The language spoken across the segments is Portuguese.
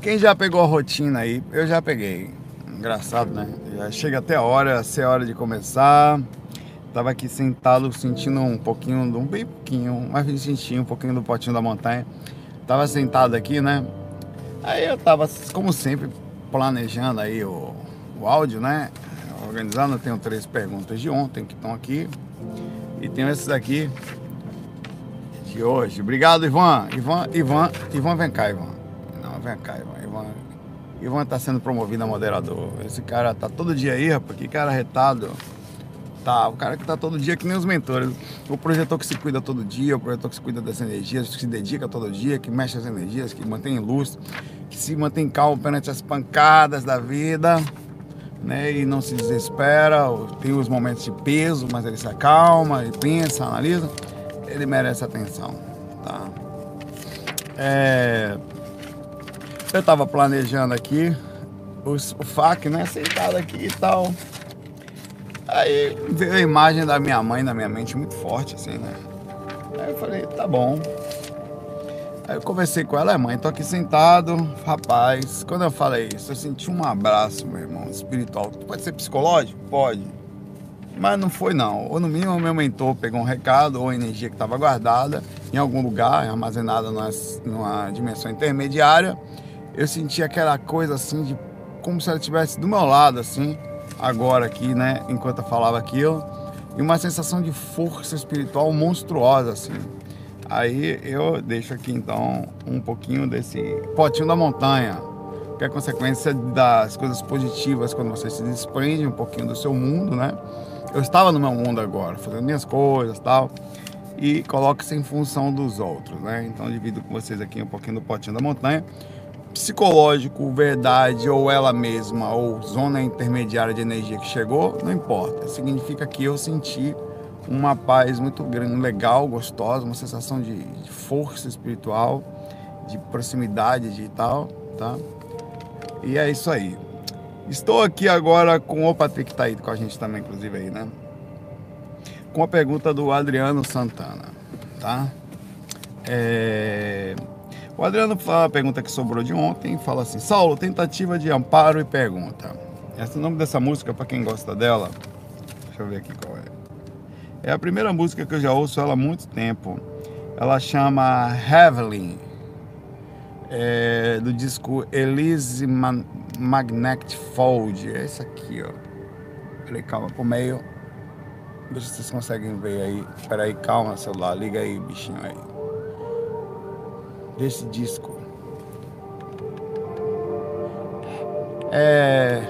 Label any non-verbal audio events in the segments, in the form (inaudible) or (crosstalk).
Quem já pegou a rotina aí? Eu já peguei. Engraçado, né? Já chega até a hora, se é hora de começar. Tava aqui sentado, sentindo um pouquinho, um bem pouquinho, mas senti um pouquinho do potinho da montanha. Tava sentado aqui, né? Aí eu tava, como sempre, planejando aí o, o áudio, né? Organizando, eu tenho três perguntas de ontem que estão aqui. E tenho esses aqui de hoje. Obrigado, Ivan. Ivan, Ivan, Ivan, vem cá, Ivan. Vem cá, Ivan. Ivan, Ivan tá sendo promovido a moderador. Esse cara tá todo dia aí, rapaz. Que cara retado. Tá, o cara que tá todo dia que nem os mentores. O projetor que se cuida todo dia, o projetor que se cuida das energias, que se dedica todo dia, que mexe as energias, que mantém luz, que se mantém calmo perante as pancadas da vida, né? E não se desespera, tem os momentos de peso, mas ele se acalma, ele pensa, analisa. Ele merece atenção, tá? É... Eu tava planejando aqui o, o FAC, né? Sentado aqui e tal. Aí veio a imagem da minha mãe na minha mente muito forte, assim, né? Aí eu falei, tá bom. Aí eu conversei com ela, mãe, tô aqui sentado, rapaz. Quando eu falei isso, eu senti um abraço, meu irmão, espiritual. Pode ser psicológico? Pode. Mas não foi não. Ou no mínimo meu mentor pegou um recado ou a energia que estava guardada em algum lugar, armazenada numa, numa dimensão intermediária. Eu senti aquela coisa assim de como se ela estivesse do meu lado, assim agora aqui, né, enquanto eu falava aquilo, e uma sensação de força espiritual monstruosa, assim. Aí eu deixo aqui então um pouquinho desse potinho da montanha, que é consequência das coisas positivas quando você se desprende um pouquinho do seu mundo, né? Eu estava no meu mundo agora, fazendo minhas coisas tal, e coloco-se em função dos outros, né? Então divido com vocês aqui um pouquinho do potinho da montanha psicológico, verdade, ou ela mesma, ou zona intermediária de energia que chegou, não importa. Significa que eu senti uma paz muito grande, legal, gostosa, uma sensação de, de força espiritual, de proximidade de tal, tá? E é isso aí. Estou aqui agora com o Patrick tá aí com a gente também, inclusive aí, né? Com a pergunta do Adriano Santana, tá? É... O Adriano fala a pergunta que sobrou de ontem, fala assim: Saulo, tentativa de amparo e pergunta. Esse é o nome dessa música, para quem gosta dela, deixa eu ver aqui qual é. É a primeira música que eu já ouço ela há muito tempo. Ela chama Heavenly, é, do disco Elise Man Magnetic Fold. É esse aqui, ó. Peraí, calma, pro meio. Deixa vocês conseguem ver aí. Peraí, calma, celular. Liga aí, bichinho aí desse disco. É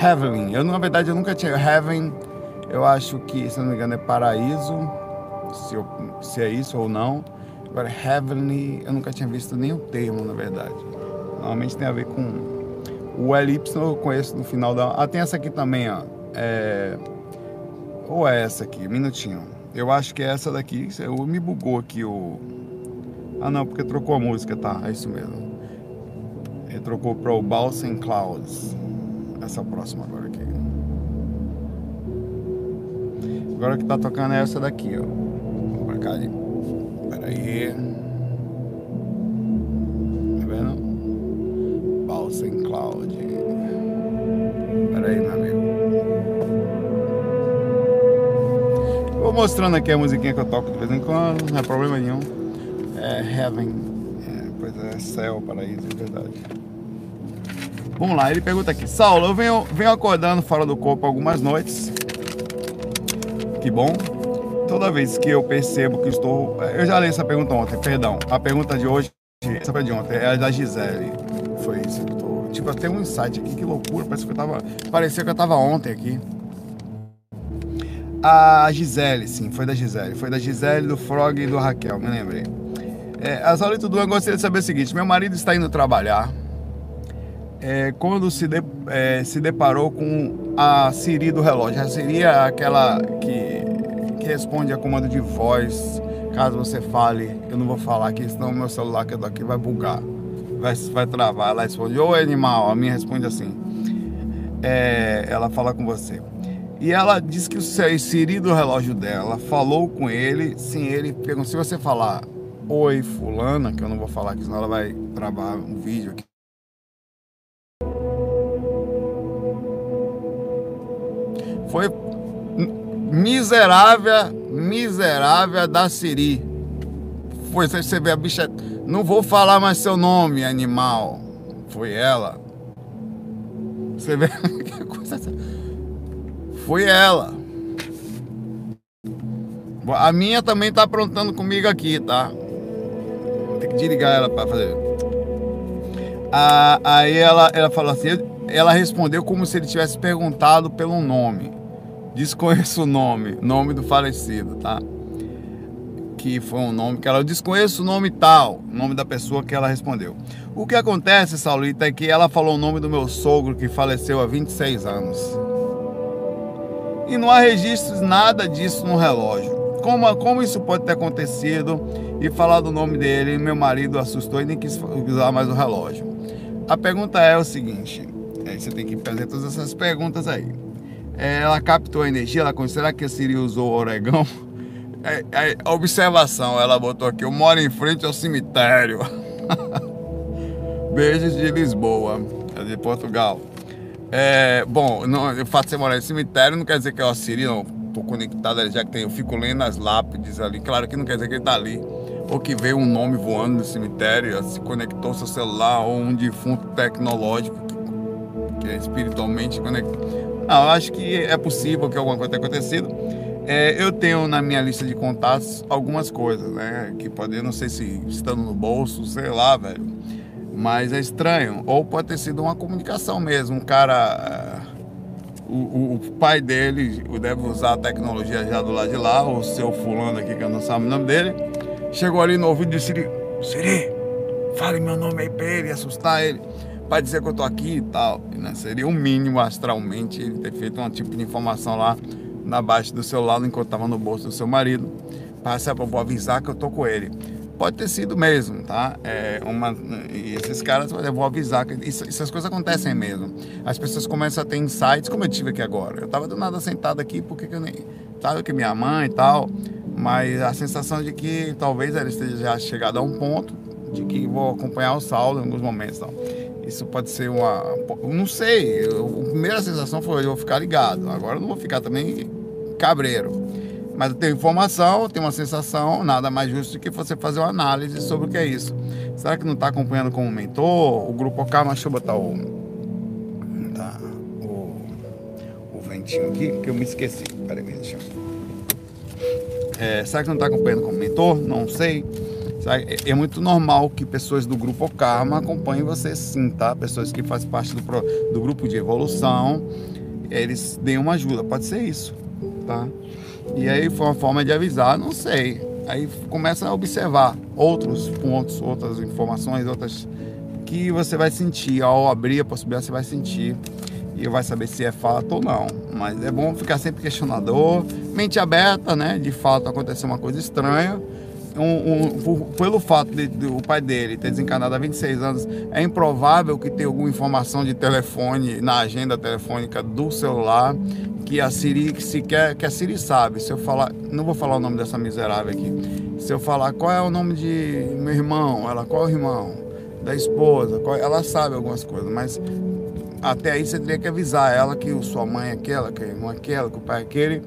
Heaven. Eu na verdade eu nunca tinha Heaven. Eu acho que, se não me engano, é paraíso. Se, eu, se é isso ou não. Agora Heavenly, eu nunca tinha visto o termo, na verdade. Normalmente tem a ver com o LY eu conheço no final da. Ah, tem essa aqui também, ó. É... Ou é essa aqui, minutinho. Eu acho que é essa daqui. Me bugou aqui o ah não, porque trocou a música, tá, é isso mesmo. Ele trocou para o Balsam Clouds. Essa próxima agora aqui. Agora que tá tocando é essa daqui, ó. Vou pra cá ali. Pera aí. Tá vendo? Balsam Cloud. Pera aí, meu amigo. Vou mostrando aqui a musiquinha que eu toco de vez em quando, não é problema nenhum é heaven. É, pois é, céu, paraíso, é verdade. Vamos lá, ele pergunta aqui. Saulo, eu venho, venho acordando fora do corpo algumas noites. Que bom. Toda vez que eu percebo que estou. Eu já li essa pergunta ontem, perdão. A pergunta de hoje, essa foi de ontem, é a da Gisele. Foi isso que eu tô. Tipo, tem um insight aqui, que loucura. Parece que eu tava. Parecia que eu tava ontem aqui. A Gisele, sim, foi da Gisele. Foi da Gisele, do Frog e do Raquel, me lembrei. É, a Saulito Duan gostaria de saber o seguinte: meu marido está indo trabalhar. É, quando se, de, é, se deparou com a Siri do relógio, a Siri é aquela que, que responde a comando de voz. Caso você fale, eu não vou falar aqui, senão meu celular que eu tô aqui vai bugar, vai, vai travar. Ela responde: Oi, animal. A minha responde assim: é, Ela fala com você. E ela disse que o Siri do relógio dela falou com ele, sem ele perguntou se você falar Oi Fulana, que eu não vou falar aqui, senão ela vai travar um vídeo aqui. Foi miserável, miserável da Siri. Foi, você vê a bicha. Não vou falar mais seu nome, animal. Foi ela. Você vê (laughs) que coisa. É Foi ela. A minha também tá aprontando comigo aqui, tá? Tem que desligar ela para fazer. Ah, aí ela, ela falou assim, ela respondeu como se ele tivesse perguntado pelo nome. Desconheço o nome, nome do falecido, tá? Que foi um nome que ela desconheço o nome tal, nome da pessoa que ela respondeu. O que acontece, Saulita, é que ela falou o nome do meu sogro que faleceu há 26 anos. E não há registros nada disso no relógio como, como isso pode ter acontecido e falar do nome dele. Meu marido assustou e nem quis usar mais o relógio. A pergunta é o seguinte: aí você tem que fazer todas essas perguntas aí. É, ela captou a energia, ela considera que a Siri usou o oregão. É, é, observação, ela botou aqui: eu moro em frente ao cemitério. (laughs) Beijos de Lisboa, é de Portugal. É, bom, não, fato de você morar em cemitério não quer dizer que é o Siri, não tô conectado, já que tem, eu fico lendo as lápides ali. Claro que não quer dizer que ele tá ali. Ou que veio um nome voando no cemitério, se conectou seu celular, ou um defunto tecnológico que, é espiritualmente conectado. Não, eu acho que é possível que alguma coisa tenha acontecido. É, eu tenho na minha lista de contatos algumas coisas, né? Que pode, não sei se estando no bolso, sei lá, velho. Mas é estranho. Ou pode ter sido uma comunicação mesmo. Um cara o, o, o, pai dele deve usar a tecnologia já do lado de lá, o seu fulano aqui, que eu não sabe o nome dele, chegou ali no ouvido de Siri, Siri, fale meu nome aí pra ele, assustar ele, para dizer que eu tô aqui e tal. Né? Seria o um mínimo astralmente ele ter feito um tipo de informação lá na baixa do celular enquanto estava no bolso do seu marido, para avisar que eu tô com ele. Pode ter sido mesmo, tá? É uma, esses caras, eu vou avisar que isso, essas coisas acontecem mesmo. As pessoas começam a ter insights, como eu tive aqui agora. Eu tava do nada sentado aqui, porque eu nem. Sabe que minha mãe e tal, mas a sensação de que talvez ela esteja já chegada a um ponto de que vou acompanhar o saldo em alguns momentos. Então. Isso pode ser uma. Não sei. Eu, a primeira sensação foi eu vou ficar ligado. Agora eu não vou ficar também cabreiro. Mas eu tenho informação, tenho uma sensação, nada mais justo do que você fazer uma análise sobre o que é isso. Será que não está acompanhando como mentor? O grupo OK, mas deixa eu botar o, tá, o, o ventinho aqui, que eu me esqueci. Peraí, deixa eu... É, será que não está acompanhando como mentor? Não sei. É, é muito normal que pessoas do grupo Karma acompanhem você sim, tá? Pessoas que fazem parte do, do grupo de evolução, eles deem uma ajuda. Pode ser isso, tá? E aí foi uma forma de avisar, não sei. Aí começa a observar outros pontos, outras informações, outras que você vai sentir. Ao abrir a possibilidade, você vai sentir e vai saber se é fato ou não. Mas é bom ficar sempre questionador, mente aberta, né? De fato aconteceu uma coisa estranha. Um, um, pelo fato de, de, o pai dele ter desencarnado há 26 anos, é improvável que tenha alguma informação de telefone na agenda telefônica do celular que a Siri que se quer que a Siri sabe. Se eu falar, não vou falar o nome dessa miserável aqui. Se eu falar qual é o nome de meu irmão, ela qual é o irmão da esposa, qual, ela sabe algumas coisas, mas até aí você teria que avisar ela que sua mãe é aquela, que a irmã é aquela, que o pai é aquele.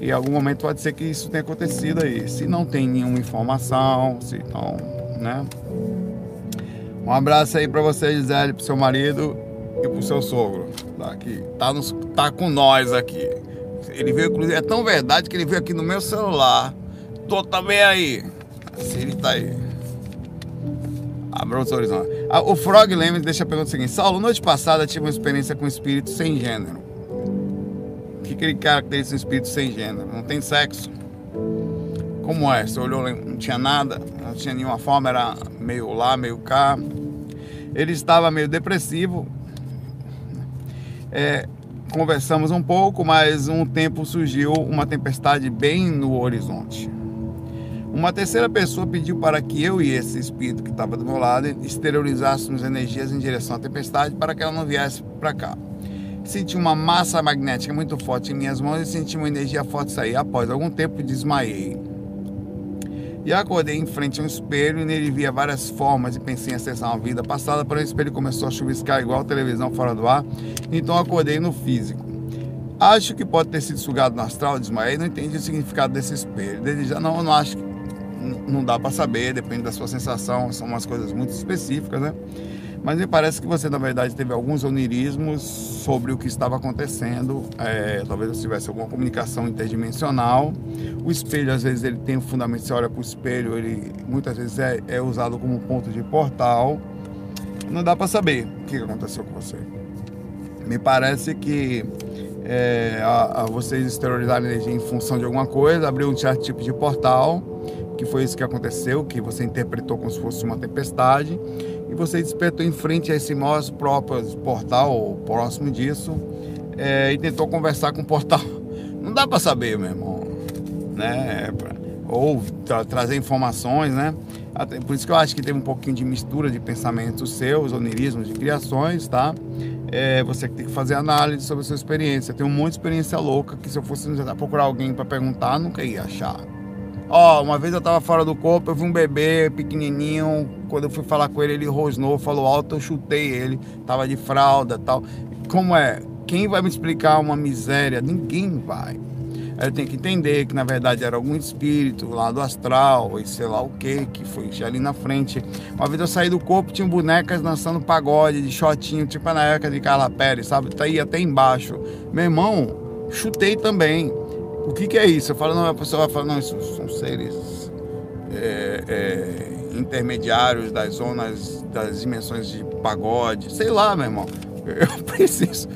E em algum momento pode ser que isso tenha acontecido aí. Se não tem nenhuma informação, se então, né? Um abraço aí para você, Gisele, pro seu marido e pro seu sogro. Tá, aqui, tá, nos, tá com nós aqui. Ele veio, inclusive, é tão verdade que ele veio aqui no meu celular. Tô também aí. Assim ele tá aí. Abra os horizontes. Ah, o Frog Leme deixa a pergunta seguinte: Saulo, noite passada tive uma experiência com um espírito sem gênero. O que, que ele caracteriza um espírito sem gênero? Não tem sexo? Como é? Você olhou, não tinha nada, não tinha nenhuma forma, era meio lá, meio cá. Ele estava meio depressivo, é, conversamos um pouco, mas um tempo surgiu uma tempestade bem no horizonte. Uma terceira pessoa pediu para que eu e esse espírito que estava do meu lado exteriorizássemos energias em direção à tempestade para que ela não viesse para cá. Senti uma massa magnética muito forte em minhas mãos e senti uma energia forte sair. Após algum tempo, desmaiei. E acordei em frente a um espelho e nele via várias formas e pensei em acessar uma vida passada, porém o espelho começou a chuviscar igual a televisão fora do ar, então acordei no físico. Acho que pode ter sido sugado no astral, desmaiei, não entendi o significado desse espelho. Desde já não, não acho que não dá para saber, depende da sua sensação, são umas coisas muito específicas, né? Mas me parece que você, na verdade, teve alguns onirismos sobre o que estava acontecendo. É, talvez tivesse alguma comunicação interdimensional. O espelho, às vezes, ele tem um fundamento. Você olha para o espelho, ele muitas vezes é, é, usado como ponto de portal. Não dá para saber o que aconteceu com você. Me parece que é, a, a vocês exteriorizaram energia em função de alguma coisa, abriu um certo tipo de portal, que foi isso que aconteceu, que você interpretou como se fosse uma tempestade, e você despertou em frente a esse maior próprio portal, próximo disso, é, e tentou conversar com o portal. (laughs) Não dá para saber, meu irmão, né? Ou tra trazer informações, né? Até, por isso que eu acho que teve um pouquinho de mistura de pensamentos seus, onirismos, de criações, tá? É, você tem que fazer análise sobre a sua experiência. Um monte de experiência louca que se eu fosse procurar alguém para perguntar, nunca ia achar. Ó, uma vez eu tava fora do corpo, eu vi um bebê pequenininho, quando eu fui falar com ele, ele rosnou, falou alto, eu chutei ele, tava de fralda tal. Como é? Quem vai me explicar uma miséria? Ninguém vai. Eu tenho que entender que na verdade era algum espírito lá do astral, e sei lá o que, que foi ali na frente. Uma vez eu saí do corpo, tinha bonecas dançando pagode, de shotinho, tipo na época de Carla Pérez, sabe? Tá aí até embaixo. Meu irmão, chutei também. O que, que é isso? Eu falo, não, a pessoa vai falar, não, isso são seres é, é, intermediários das zonas, das dimensões de pagode, sei lá, meu irmão. (laughs) Eu preciso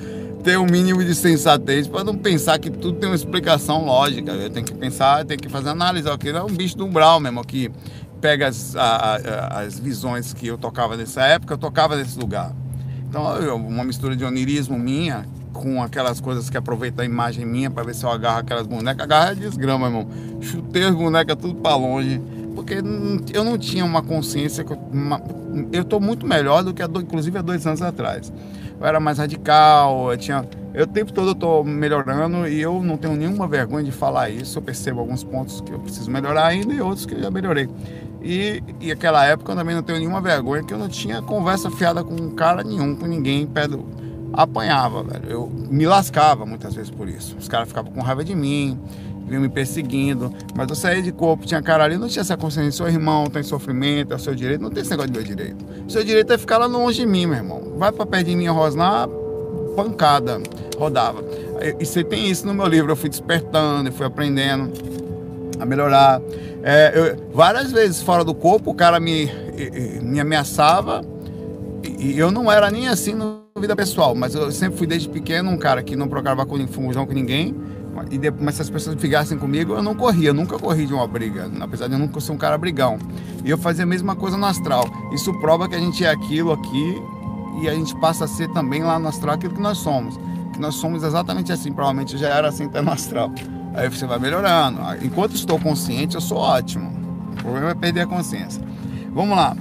ter um mínimo de sensatez para não pensar que tudo tem uma explicação lógica. Eu tenho que pensar, tenho que fazer análise. Aquilo é um bicho do umbral mesmo, que pega as, a, a, as visões que eu tocava nessa época, eu tocava nesse lugar. Então, uma mistura de onirismo minha com aquelas coisas que aproveita a imagem minha para ver se eu agarro aquelas bonecas. Agarra é desgrama, irmão. Chutei as bonecas tudo para longe. Porque eu não tinha uma consciência. Eu estou muito melhor do que, a, inclusive, há dois anos atrás eu era mais radical, eu tinha. Eu o tempo todo eu tô melhorando e eu não tenho nenhuma vergonha de falar isso. Eu percebo alguns pontos que eu preciso melhorar ainda e outros que eu já melhorei. E, e aquela época eu também não tenho nenhuma vergonha, que eu não tinha conversa fiada com cara nenhum, com ninguém, do... apanhava, velho. Eu me lascava muitas vezes por isso. Os caras ficavam com raiva de mim, vinham me perseguindo, mas eu saía de corpo, tinha cara ali, não tinha essa consciência, seu irmão tem sofrimento, é o seu direito, não tem esse negócio de meu direito. Seu direito é ficar lá longe de mim, meu irmão. Vai pra perto de mim, rosnar, pancada, rodava. E você tem isso no meu livro, eu fui despertando, fui aprendendo a melhorar. É, eu, várias vezes fora do corpo, o cara me, me ameaçava e eu não era nem assim na vida pessoal, mas eu sempre fui desde pequeno um cara que não procurava confusão com ninguém e depois, mas se as pessoas ficassem comigo, eu não corria, eu nunca corri de uma briga, apesar de eu nunca ser um cara brigão. E eu fazia a mesma coisa no astral. Isso prova que a gente é aquilo aqui e a gente passa a ser também lá no astral aquilo que nós somos. Que nós somos exatamente assim, provavelmente já era assim até no astral. Aí você vai melhorando. Enquanto estou consciente, eu sou ótimo. O problema é perder a consciência. Vamos lá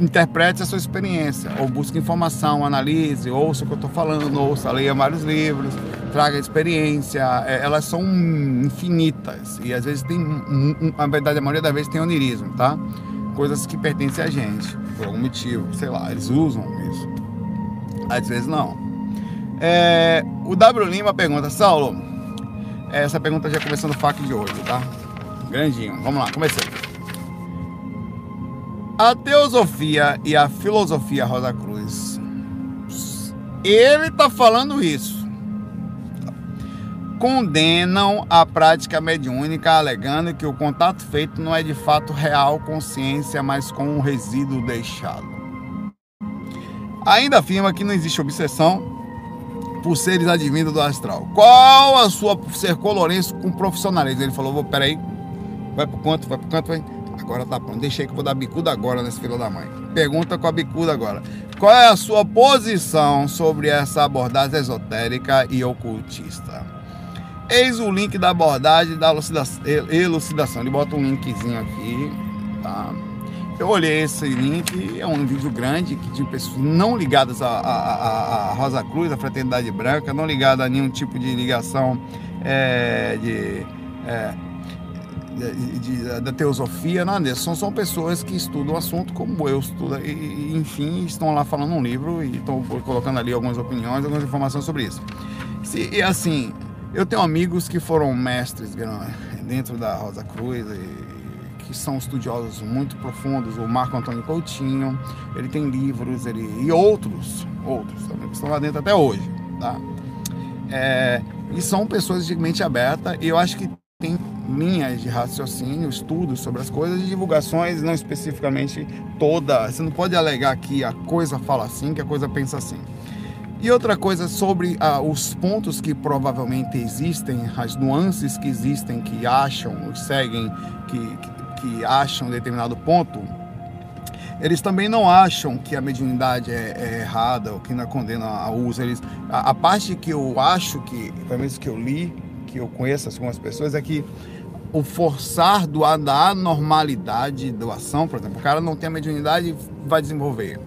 interprete a sua experiência, ou busque informação, analise, ouça o que eu estou falando, ouça, leia vários livros, traga experiência, é, elas são infinitas e às vezes tem, na verdade a maioria das vezes tem onirismo, tá? Coisas que pertencem a gente, por algum motivo, sei lá, eles usam isso. Às vezes não. É, o W Lima pergunta, Saulo, essa pergunta já começando o FAQ de hoje, tá? Grandinho, vamos lá, comecei. A teosofia e a filosofia Rosa Cruz. Ele está falando isso. Condenam a prática mediúnica, alegando que o contato feito não é de fato real consciência, mas com um resíduo deixado. Ainda afirma que não existe obsessão por seres advindos do astral. Qual a sua circolorença com profissionalismo? Ele falou: peraí, vai pro canto, vai pro canto, vai. Agora tá pronto. Deixei que eu vou dar bicuda agora nesse filho da mãe. Pergunta com a bicuda agora. Qual é a sua posição sobre essa abordagem esotérica e ocultista? Eis o link da abordagem da elucidação. Ele bota um linkzinho aqui, tá? Eu olhei esse link, é um vídeo grande que de pessoas não ligadas à Rosa Cruz, à Fraternidade Branca, não ligadas a nenhum tipo de ligação é, de é, de, da teosofia, nada disso. São, são pessoas que estudam o assunto como eu estudo, e, enfim, estão lá falando um livro e estão colocando ali algumas opiniões, algumas informações sobre isso. E assim, eu tenho amigos que foram mestres dentro da Rosa Cruz e que são estudiosos muito profundos. O Marco Antônio Coutinho, ele tem livros, ele e outros, outros também que estão lá dentro até hoje, tá? É, e são pessoas de mente aberta. E eu acho que tem linhas de raciocínio, estudos sobre as coisas e divulgações, não especificamente toda. Você não pode alegar que a coisa fala assim, que a coisa pensa assim. E outra coisa sobre ah, os pontos que provavelmente existem, as nuances que existem, que acham, seguem, que, que, que acham determinado ponto, eles também não acham que a mediunidade é, é errada ou que não condena a uso. Eles, a, a, parte que eu acho que, pelo menos que eu li, que eu conheço algumas pessoas, é que o forçar do, da anormalidade da ação, por exemplo, o cara não tem a mediunidade, vai desenvolver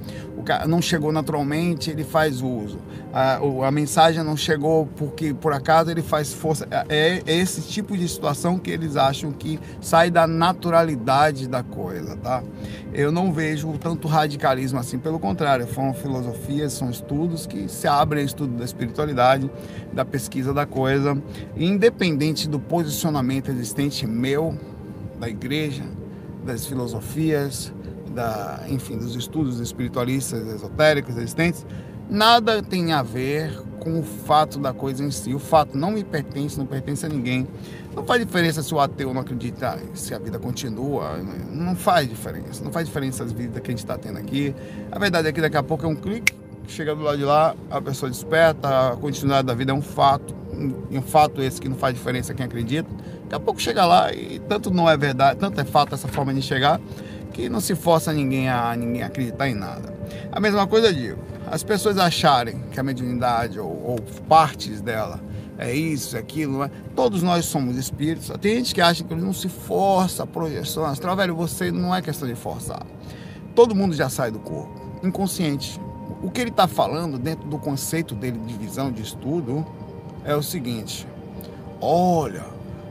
não chegou naturalmente, ele faz uso. A, a mensagem não chegou porque por acaso ele faz força. É, é esse tipo de situação que eles acham que sai da naturalidade da coisa, tá? Eu não vejo tanto radicalismo assim, pelo contrário, foram filosofias, são estudos que se abrem ao estudo da espiritualidade, da pesquisa da coisa, independente do posicionamento existente meu, da igreja, das filosofias, da, enfim, dos estudos espiritualistas, esotéricos existentes, nada tem a ver com o fato da coisa em si. O fato não me pertence, não pertence a ninguém. Não faz diferença se o ateu não acredita se a vida continua. Não faz diferença. Não faz diferença as vidas que a gente está tendo aqui. A verdade é que daqui a pouco é um clique, chega do lado de lá, a pessoa desperta, a continuidade da vida é um fato. Um fato esse que não faz diferença quem acredita. Daqui a pouco chega lá e tanto não é verdade, tanto é fato essa forma de chegar, que não se força ninguém a ninguém acreditar em nada. A mesma coisa eu digo, as pessoas acharem que a mediunidade ou, ou partes dela é isso, é aquilo, é? todos nós somos espíritos. Tem gente que acha que não se força a projeção astral, velho, você não é questão de forçar. Todo mundo já sai do corpo, inconsciente. O que ele está falando dentro do conceito dele de visão, de estudo, é o seguinte: olha,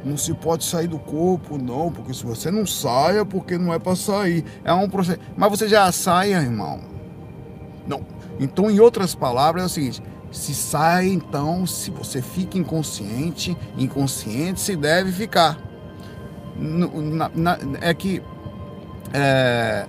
não se pode sair do corpo, não, porque se você não saia, porque não é para sair. É um processo. Mas você já saia, irmão. Não. Então, em outras palavras, é o seguinte: se sai, então, se você fica inconsciente, inconsciente se deve ficar. Na, na, é que é,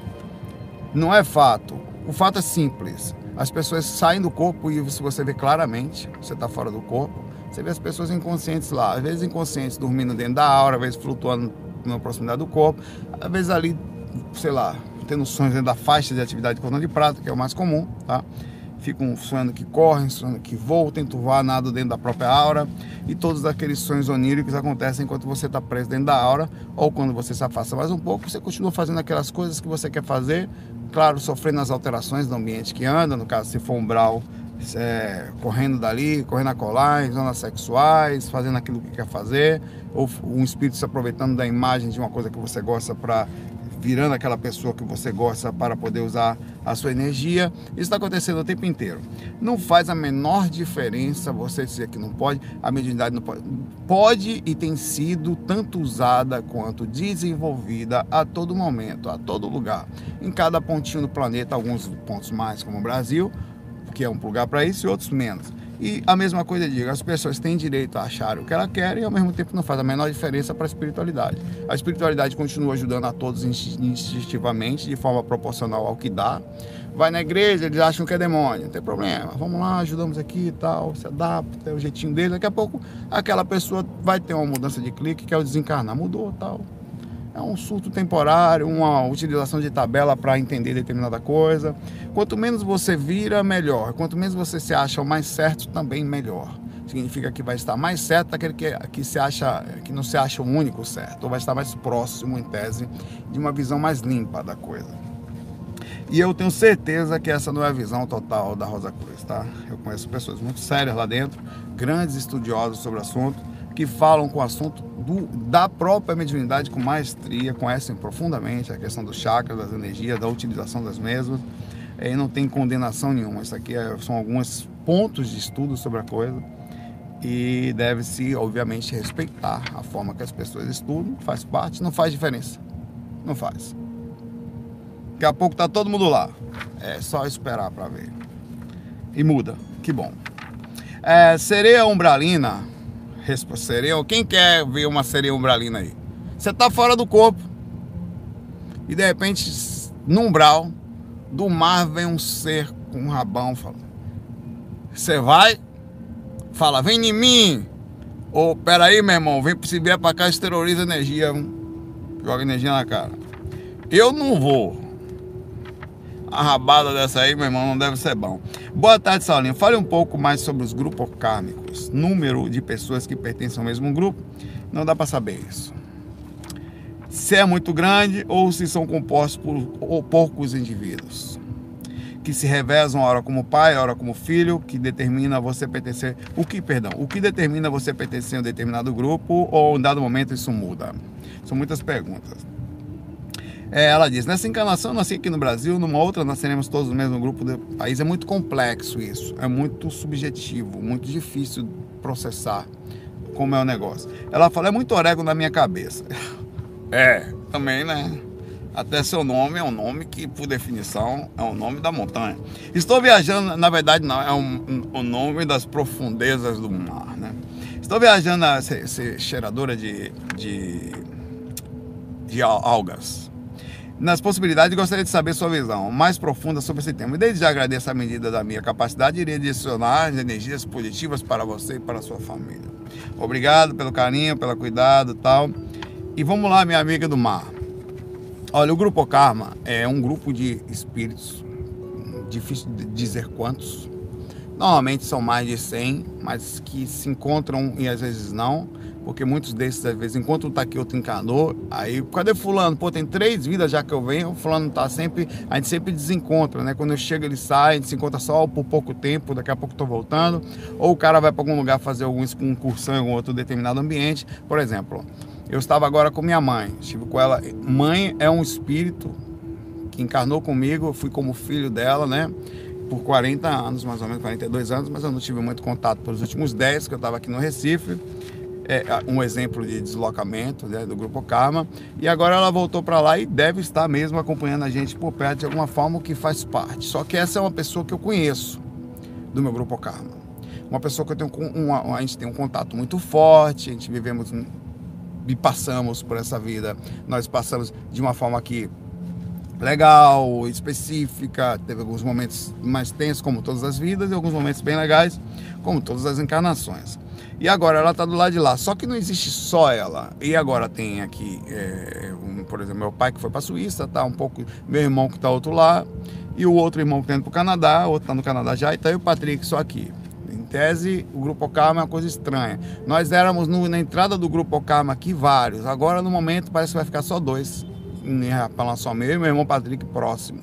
não é fato. O fato é simples. As pessoas saem do corpo e se você vê claramente, você está fora do corpo. Você vê as pessoas inconscientes lá, às vezes inconscientes dormindo dentro da aura, às vezes flutuando na proximidade do corpo, às vezes ali, sei lá, tendo sonhos dentro da faixa de atividade de cordão de prata, que é o mais comum, tá? Ficam sonhando que correm, sonhando que voam, tentam nada dentro da própria aura. E todos aqueles sonhos oníricos acontecem enquanto você está preso dentro da aura, ou quando você se afasta mais um pouco, você continua fazendo aquelas coisas que você quer fazer, claro, sofrendo as alterações do ambiente que anda, no caso, se for umbral é, correndo dali, correndo a colar, em zonas sexuais, fazendo aquilo que quer fazer, ou um espírito se aproveitando da imagem de uma coisa que você gosta para virando aquela pessoa que você gosta para poder usar a sua energia. Isso está acontecendo o tempo inteiro. Não faz a menor diferença você dizer que não pode, a mediunidade não pode. Pode e tem sido tanto usada quanto desenvolvida a todo momento, a todo lugar. Em cada pontinho do planeta, alguns pontos mais, como o Brasil, que é um lugar para isso, e outros menos. E a mesma coisa digo, as pessoas têm direito a achar o que ela quer e ao mesmo tempo não faz a menor diferença para a espiritualidade. A espiritualidade continua ajudando a todos instintivamente, de forma proporcional ao que dá. Vai na igreja, eles acham que é demônio, não tem problema, vamos lá, ajudamos aqui e tal, se adapta, é o jeitinho dele. Daqui a pouco aquela pessoa vai ter uma mudança de clique, que é desencarnar, mudou tal é um surto temporário, uma utilização de tabela para entender determinada coisa. Quanto menos você vira, melhor. Quanto menos você se acha o mais certo, também melhor. Significa que vai estar mais certo daquele que, que, se acha, que não se acha o único certo, ou vai estar mais próximo, em tese, de uma visão mais limpa da coisa. E eu tenho certeza que essa não é a visão total da Rosa Cruz, tá? Eu conheço pessoas muito sérias lá dentro, grandes estudiosos sobre o assunto, que falam com o assunto do, da própria mediunidade com maestria, conhecem profundamente a questão dos chakras, das energias, da utilização das mesmas, e não tem condenação nenhuma. Isso aqui é, são alguns pontos de estudo sobre a coisa e deve-se, obviamente, respeitar a forma que as pessoas estudam, faz parte, não faz diferença. Não faz. Daqui a pouco tá todo mundo lá. É só esperar para ver. E muda. Que bom. É, sereia umbralina. Sereia, quem quer ver uma sereia umbralina aí? Você tá fora do corpo. E de repente, no umbral do mar vem um ser com um rabão. Fala. Você vai? Fala, vem em mim. Ou, peraí, meu irmão, vem se vier pra cá, esteriliza energia. Joga energia na cara. Eu não vou. A rabada dessa aí, meu irmão, não deve ser bom. Boa tarde, Saulinho. Fale um pouco mais sobre os grupos kármicos. Número de pessoas que pertencem ao mesmo grupo. Não dá para saber isso. Se é muito grande ou se são compostos por poucos indivíduos. Que se revezam hora como pai, hora como filho, que determina você pertencer. O que, perdão, o que determina você pertencer a um determinado grupo ou em dado momento isso muda? São muitas perguntas. É, ela diz: nessa encarnação eu nasci aqui no Brasil, numa outra nasceremos todos no mesmo grupo do país. É muito complexo isso, é muito subjetivo, muito difícil processar como é o negócio. Ela fala: é muito orégano na minha cabeça. (laughs) É, também, né? Até seu nome é um nome que, por definição, é o nome da montanha. Estou viajando, na verdade, não, é o um, um, nome das profundezas do mar, né? Estou viajando a ser, ser cheiradora de, de, de algas nas possibilidades, gostaria de saber sua visão mais profunda sobre esse tema. E desde já agradeço a medida da minha capacidade, irei direcionar energias positivas para você e para a sua família. Obrigado pelo carinho, pelo cuidado e tal. E vamos lá, minha amiga do mar. Olha, o Grupo Karma é um grupo de espíritos, difícil de dizer quantos. Normalmente são mais de 100, mas que se encontram e às vezes não porque muitos desses, às vezes, enquanto tá aqui outro encarnou, aí, cadê fulano? Pô, tem três vidas já que eu venho, fulano tá sempre, a gente sempre desencontra, né? Quando eu chego ele sai, a gente se encontra só por pouco tempo, daqui a pouco tô voltando, ou o cara vai para algum lugar fazer alguma incursão em algum outro determinado ambiente. Por exemplo, eu estava agora com minha mãe, estive com ela, mãe é um espírito que encarnou comigo, eu fui como filho dela, né? por 40 anos, mais ou menos 42 anos, mas eu não tive muito contato pelos últimos 10 que eu estava aqui no Recife é, um exemplo de deslocamento né, do Grupo Karma. E agora ela voltou para lá e deve estar mesmo acompanhando a gente por perto de alguma forma, o que faz parte. Só que essa é uma pessoa que eu conheço do meu Grupo Karma. Uma pessoa que eu tenho um, a gente tem um contato muito forte, a gente vivemos e passamos por essa vida. Nós passamos de uma forma que legal, específica, teve alguns momentos mais tensos, como todas as vidas, e alguns momentos bem legais, como todas as encarnações. E agora ela está do lado de lá. Só que não existe só ela. E agora tem aqui, é, um, por exemplo, meu pai que foi para a Suíça, tá um pouco. Meu irmão que está outro lá. E o outro irmão que está indo para o Canadá, outro está no Canadá já, e tá aí o Patrick só aqui. Em tese, o Grupo Karma é uma coisa estranha. Nós éramos no, na entrada do Grupo Karma aqui vários. Agora, no momento, parece que vai ficar só dois. Para só meu e meu irmão Patrick próximo.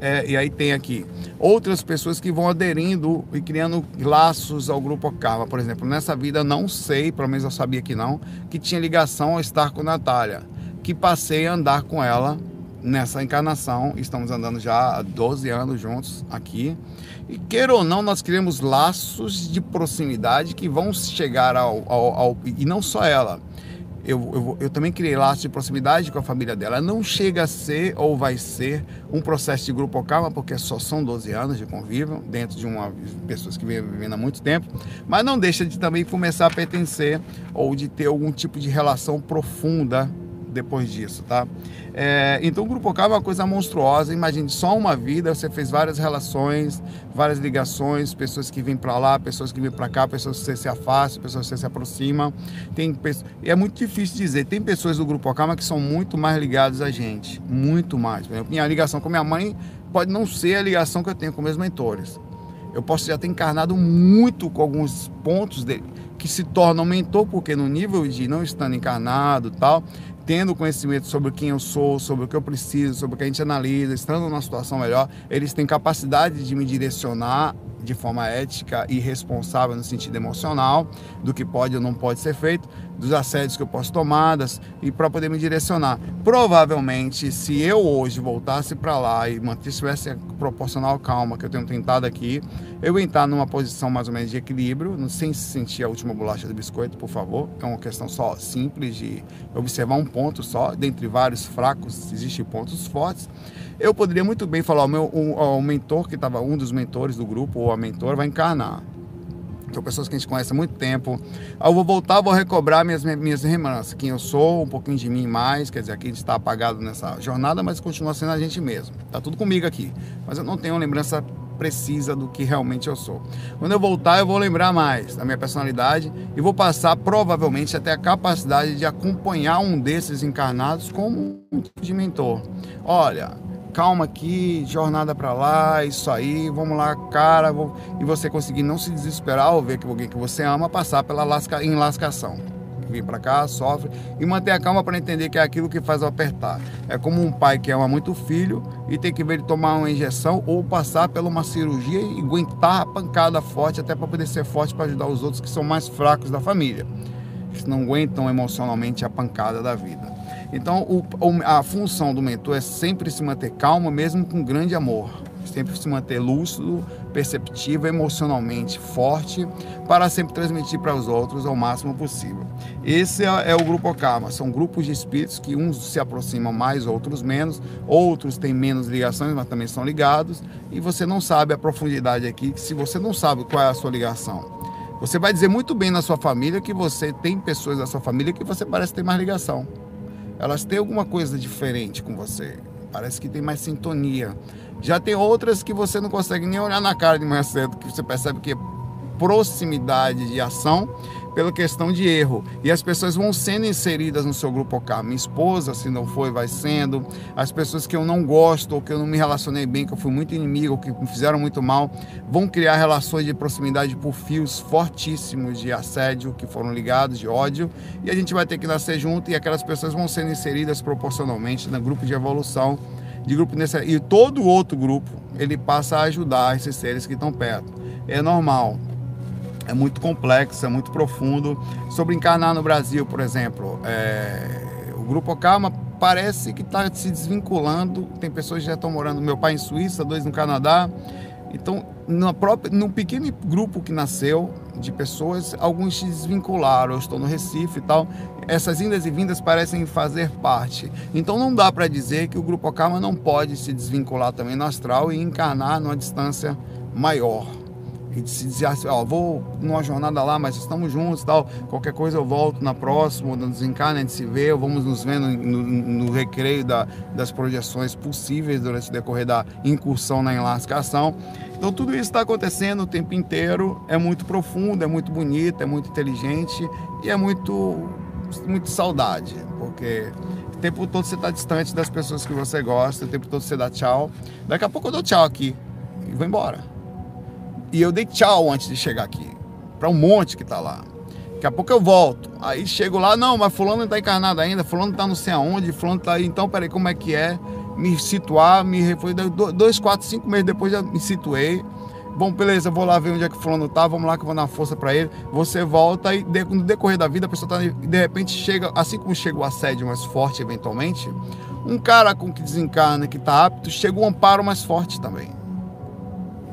É, e aí tem aqui outras pessoas que vão aderindo e criando laços ao grupo Karma. Por exemplo, nessa vida não sei, pelo menos eu sabia que não, que tinha ligação ao estar com Natália, que passei a andar com ela nessa encarnação. Estamos andando já há 12 anos juntos aqui. E queira ou não, nós criamos laços de proximidade que vão chegar ao, ao, ao e não só ela eu, eu, eu, também criei laços de proximidade com a família dela. Não chega a ser ou vai ser um processo de grupo calma, porque só são 12 anos de convívio, dentro de uma pessoas que vêm vivendo há muito tempo, mas não deixa de também começar a pertencer ou de ter algum tipo de relação profunda depois disso, tá? É, então o Grupo K é uma coisa monstruosa. Imagine só uma vida, você fez várias relações, várias ligações, pessoas que vêm para lá, pessoas que vêm para cá, pessoas que você se afasta, pessoas que você se aproxima. Tem é muito difícil dizer. Tem pessoas do Grupo Calma que são muito mais ligadas a gente, muito mais. Minha ligação com minha mãe pode não ser a ligação que eu tenho com meus mentores. Eu posso já ter encarnado muito com alguns pontos dele que se tornam mentor, porque no nível de não estando encarnado tal, tendo conhecimento sobre quem eu sou, sobre o que eu preciso, sobre o que a gente analisa, estando numa situação melhor, eles têm capacidade de me direcionar de forma ética e responsável no sentido emocional do que pode ou não pode ser feito, dos assédios que eu posso tomar das, e para poder me direcionar. Provavelmente, se eu hoje voltasse para lá e mantivesse a proporcional calma que eu tenho tentado aqui, eu ia entrar numa posição mais ou menos de equilíbrio, sem sentir a última bolacha do biscoito, por favor. É uma questão só simples de observar um ponto só, dentre vários fracos, existem pontos fortes. Eu poderia muito bem falar, o meu o, mentor que estava, um dos mentores do grupo, ou a mentora, vai encarnar. São pessoas que a gente conhece há muito tempo. Eu vou voltar, vou recobrar minhas, minhas lembranças. Quem eu sou, um pouquinho de mim mais. Quer dizer, aqui a gente está apagado nessa jornada, mas continua sendo a gente mesmo. Tá tudo comigo aqui. Mas eu não tenho uma lembrança precisa do que realmente eu sou. Quando eu voltar, eu vou lembrar mais da minha personalidade e vou passar provavelmente até a capacidade de acompanhar um desses encarnados como um tipo de mentor. Olha, calma aqui, jornada para lá, isso aí, vamos lá, cara, vou... e você conseguir não se desesperar ao ver que alguém que você ama passar pela lasca... enlascação vir para cá, sofre e manter a calma para entender que é aquilo que faz apertar. É como um pai que ama muito o filho e tem que ver ele tomar uma injeção ou passar por uma cirurgia e aguentar a pancada forte até para poder ser forte para ajudar os outros que são mais fracos da família, que não aguentam emocionalmente a pancada da vida. Então, o, a função do mentor é sempre se manter calmo, mesmo com grande amor sempre se manter lúcido, perceptivo, emocionalmente forte, para sempre transmitir para os outros ao máximo possível. Esse é, é o grupo Karma, são grupos de espíritos que uns se aproximam mais, outros menos, outros têm menos ligações, mas também são ligados, e você não sabe a profundidade aqui, se você não sabe qual é a sua ligação. Você vai dizer muito bem na sua família que você tem pessoas da sua família que você parece ter mais ligação. Elas têm alguma coisa diferente com você. Parece que tem mais sintonia. Já tem outras que você não consegue nem olhar na cara de manhã cedo, que você percebe que é proximidade de ação pela questão de erro. E as pessoas vão sendo inseridas no seu grupo OK. Minha esposa, se não foi, vai sendo. As pessoas que eu não gosto, ou que eu não me relacionei bem, que eu fui muito inimigo, ou que me fizeram muito mal, vão criar relações de proximidade por fios fortíssimos de assédio, que foram ligados, de ódio. E a gente vai ter que nascer junto e aquelas pessoas vão sendo inseridas proporcionalmente no grupo de evolução de grupo necessário. E todo outro grupo, ele passa a ajudar esses seres que estão perto. É normal. É muito complexo, é muito profundo. Sobre encarnar no Brasil, por exemplo, é... o grupo Karma parece que está se desvinculando. Tem pessoas que já estão morando, meu pai em Suíça, dois no Canadá. Então, no, próprio, no pequeno grupo que nasceu de pessoas, alguns se desvincularam. Eu estou no Recife e tal. Essas indas e vindas parecem fazer parte. Então, não dá para dizer que o Grupo Karma não pode se desvincular também no astral e encarnar numa distância maior e se dizer assim, ó, vou numa jornada lá, mas estamos juntos tal, qualquer coisa eu volto na próxima, no desencarne, a gente se vê, vamos nos vendo no, no recreio da, das projeções possíveis durante o decorrer da incursão na enlascação. Então tudo isso está acontecendo o tempo inteiro, é muito profundo, é muito bonito, é muito inteligente e é muito, muito saudade, porque o tempo todo você está distante das pessoas que você gosta, o tempo todo você dá tchau. Daqui a pouco eu dou tchau aqui e vou embora. E eu dei tchau antes de chegar aqui, para um monte que tá lá. Daqui a pouco eu volto. Aí chego lá, não, mas fulano não tá encarnado ainda, fulano tá não sei aonde, fulano tá aí, então peraí, como é que é? Me situar, me foi dois, quatro, cinco meses depois já me situei. Bom, beleza, vou lá ver onde é que fulano tá, vamos lá que eu vou dar força para ele. Você volta e no decorrer da vida a pessoa tá, de repente chega, assim como chega o assédio mais forte eventualmente, um cara com que desencarna, que tá apto, chega um amparo mais forte também.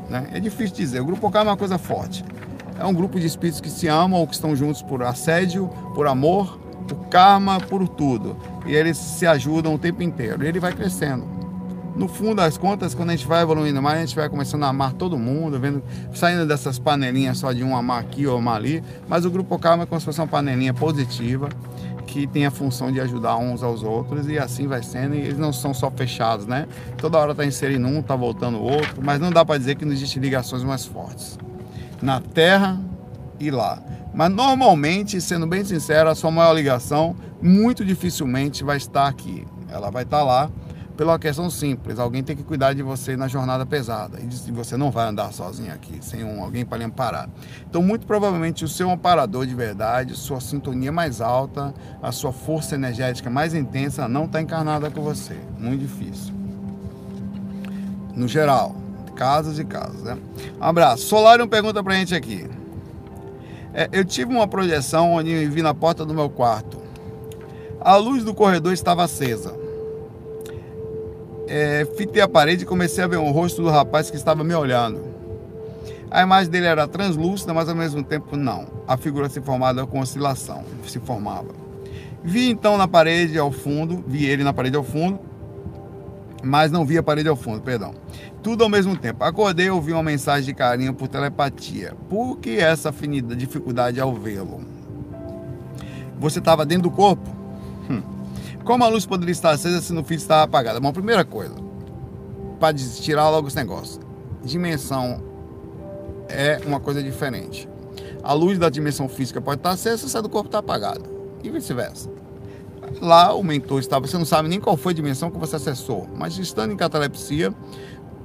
Né? É difícil dizer. O grupo Karma é uma coisa forte. É um grupo de espíritos que se amam ou que estão juntos por assédio, por amor, por karma, por tudo. E eles se ajudam o tempo inteiro. E ele vai crescendo. No fundo das contas, quando a gente vai evoluindo mais, a gente vai começando a amar todo mundo, vendo, saindo dessas panelinhas só de um amar aqui ou amar ali. Mas o grupo Karma é como se fosse uma panelinha positiva que tem a função de ajudar uns aos outros e assim vai sendo. E eles não são só fechados, né? Toda hora tá inserindo um, tá voltando o outro, mas não dá para dizer que não existem ligações mais fortes na Terra e lá. Mas normalmente, sendo bem sincero, a sua maior ligação muito dificilmente vai estar aqui. Ela vai estar lá pela questão simples, alguém tem que cuidar de você na jornada pesada. E você não vai andar sozinho aqui, sem um, alguém para lhe amparar. Então, muito provavelmente, o seu amparador de verdade, sua sintonia mais alta, a sua força energética mais intensa, não está encarnada com você. Muito difícil. No geral, casos e casos, né? Um abraço. Solarium pergunta pra gente aqui. É, eu tive uma projeção onde eu vi na porta do meu quarto. A luz do corredor estava acesa é, fitei a parede e comecei a ver o rosto do rapaz que estava me olhando. A imagem dele era translúcida, mas ao mesmo tempo não. A figura se formava com oscilação, se formava. Vi então na parede ao fundo, vi ele na parede ao fundo, mas não via a parede ao fundo, perdão. Tudo ao mesmo tempo. Acordei e ouvi uma mensagem de carinho por telepatia. Por que essa afinidade, dificuldade ao vê-lo? Você estava dentro do corpo? Como a luz poderia estar acesa se no físico estava apagada? Bom, primeira coisa, para tirar logo os negócios. Dimensão é uma coisa diferente. A luz da dimensão física pode estar acesa, se a do corpo está apagada. E vice-versa. Lá o mentor estava, você não sabe nem qual foi a dimensão que você acessou, mas estando em catalepsia,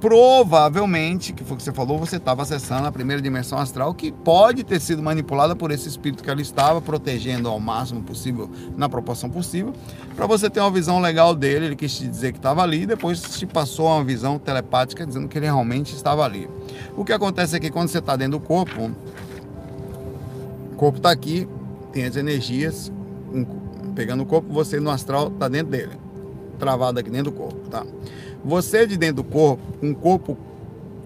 provavelmente, que foi o que você falou, você estava acessando a primeira dimensão astral que pode ter sido manipulada por esse espírito que ela estava protegendo ao máximo possível, na proporção possível, para você ter uma visão legal dele. Ele quis te dizer que estava ali, depois te passou uma visão telepática dizendo que ele realmente estava ali. O que acontece é que quando você está dentro do corpo, o corpo está aqui, tem as energias, pegando o corpo, você no astral está dentro dele, travado aqui dentro do corpo, tá? Você de dentro do corpo, um corpo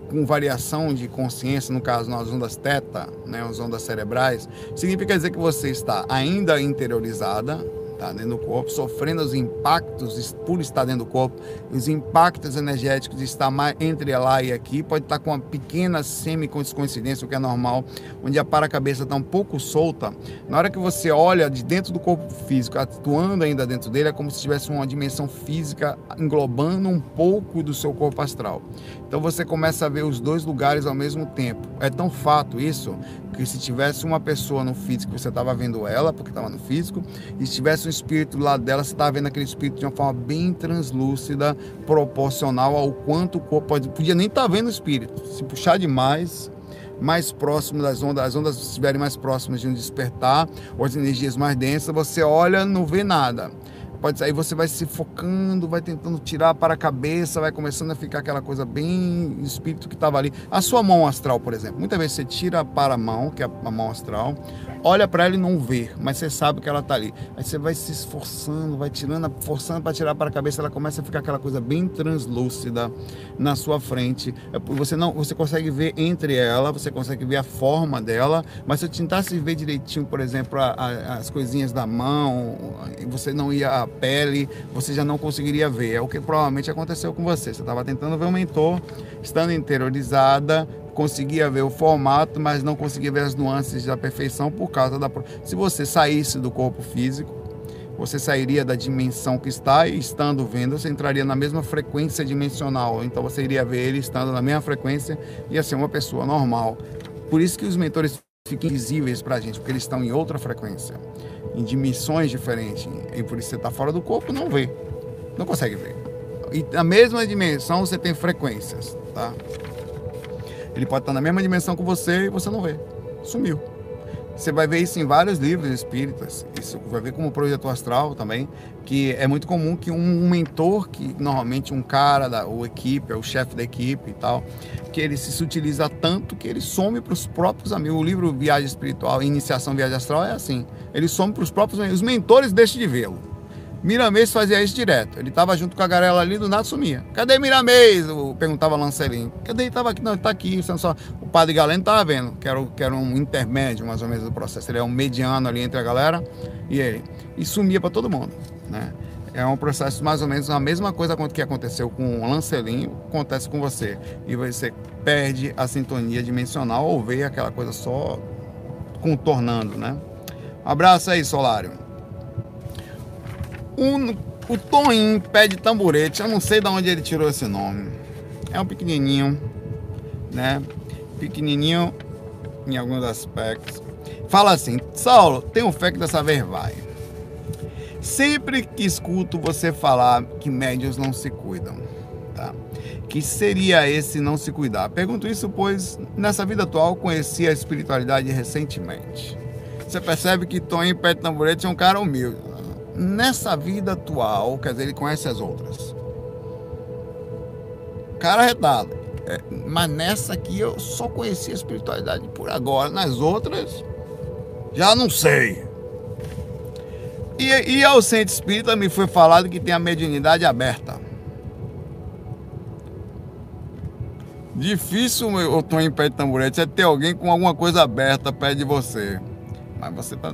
com variação de consciência, no caso nas ondas teta, né, as ondas cerebrais, significa dizer que você está ainda interiorizada, está dentro do corpo, sofrendo os impactos por estar dentro do corpo, os impactos energéticos de estar mais entre lá e aqui, pode estar com uma pequena semi-coincidência, o que é normal, onde a para-cabeça está um pouco solta. Na hora que você olha de dentro do corpo físico, atuando ainda dentro dele, é como se tivesse uma dimensão física englobando um pouco do seu corpo astral. Então você começa a ver os dois lugares ao mesmo tempo. É tão fato isso que se tivesse uma pessoa no físico, você estava vendo ela, porque estava no físico, e se tivesse um espírito lá dela, você estava vendo aquele espírito de uma forma bem translúcida, proporcional ao quanto o corpo pode. Podia nem estar tá vendo o espírito. Se puxar demais, mais próximo das ondas, as ondas estiverem mais próximas de um despertar, ou as energias mais densas, você olha, não vê nada. Pode aí você vai se focando, vai tentando tirar para a cabeça, vai começando a ficar aquela coisa bem espírito que estava ali. A sua mão astral, por exemplo, muitas vezes você tira para a mão, que é a mão astral, olha para ela e não vê, mas você sabe que ela está ali. Aí você vai se esforçando, vai tirando, forçando para tirar para a cabeça, ela começa a ficar aquela coisa bem translúcida na sua frente. É você não, você consegue ver entre ela, você consegue ver a forma dela, mas se eu tentasse ver direitinho, por exemplo, a, a, as coisinhas da mão, você não ia pele, você já não conseguiria ver. É o que provavelmente aconteceu com você. Você estava tentando ver o mentor, estando interiorizada, conseguia ver o formato, mas não conseguia ver as nuances da perfeição por causa da. Se você saísse do corpo físico, você sairia da dimensão que está e estando vendo, você entraria na mesma frequência dimensional. Então você iria ver ele estando na mesma frequência e ser uma pessoa normal. Por isso que os mentores ficam invisíveis para a gente, porque eles estão em outra frequência, em dimensões diferentes. E por isso você está fora do corpo, não vê, não consegue ver. E na mesma dimensão você tem frequências, tá? Ele pode estar na mesma dimensão que você e você não vê. Sumiu. Você vai ver isso em vários livros espíritas. Isso vai ver como projeto astral também, que é muito comum que um mentor, que normalmente um cara da ou equipe, é o chefe da equipe e tal, que ele se utiliza tanto que ele some para os próprios amigos. O livro Viagem Espiritual, Iniciação Viagem Astral é assim. Ele some para os próprios amigos. Os mentores deixam de vê-lo. Miramês fazia isso direto. Ele estava junto com a garela ali, do nada sumia. Cadê Miramês? Perguntava Lancelinho. Cadê ele? Estava aqui, não, ele está aqui. Só... O padre Galeno estava vendo, que era, que era um intermédio, mais ou menos, do processo. Ele é um mediano ali entre a galera e ele. E sumia para todo mundo, né? É um processo mais ou menos a mesma coisa que aconteceu com o Lancelinho, acontece com você. E você perde a sintonia dimensional ou vê aquela coisa só contornando, né? Um abraço aí, Solário. Um, o Toninho pé de tamborete, eu não sei de onde ele tirou esse nome. É um pequenininho, né? Pequenininho em alguns aspectos. Fala assim, Saulo, tenho fé que dessa vez vai. Sempre que escuto você falar que médios não se cuidam, tá? Que seria esse não se cuidar? Pergunto isso pois nessa vida atual conheci a espiritualidade recentemente. Você percebe que Toninho Pé de Tamborete é um cara humilde nessa vida atual, quer dizer, ele conhece as outras. Cara retado. É, mas nessa aqui eu só conheci a espiritualidade por agora. Nas outras, já não sei. E, e ao centro espírita me foi falado que tem a mediunidade aberta. Difícil, eu estou em pé de tamborete, é ter alguém com alguma coisa aberta perto de você. Mas você tá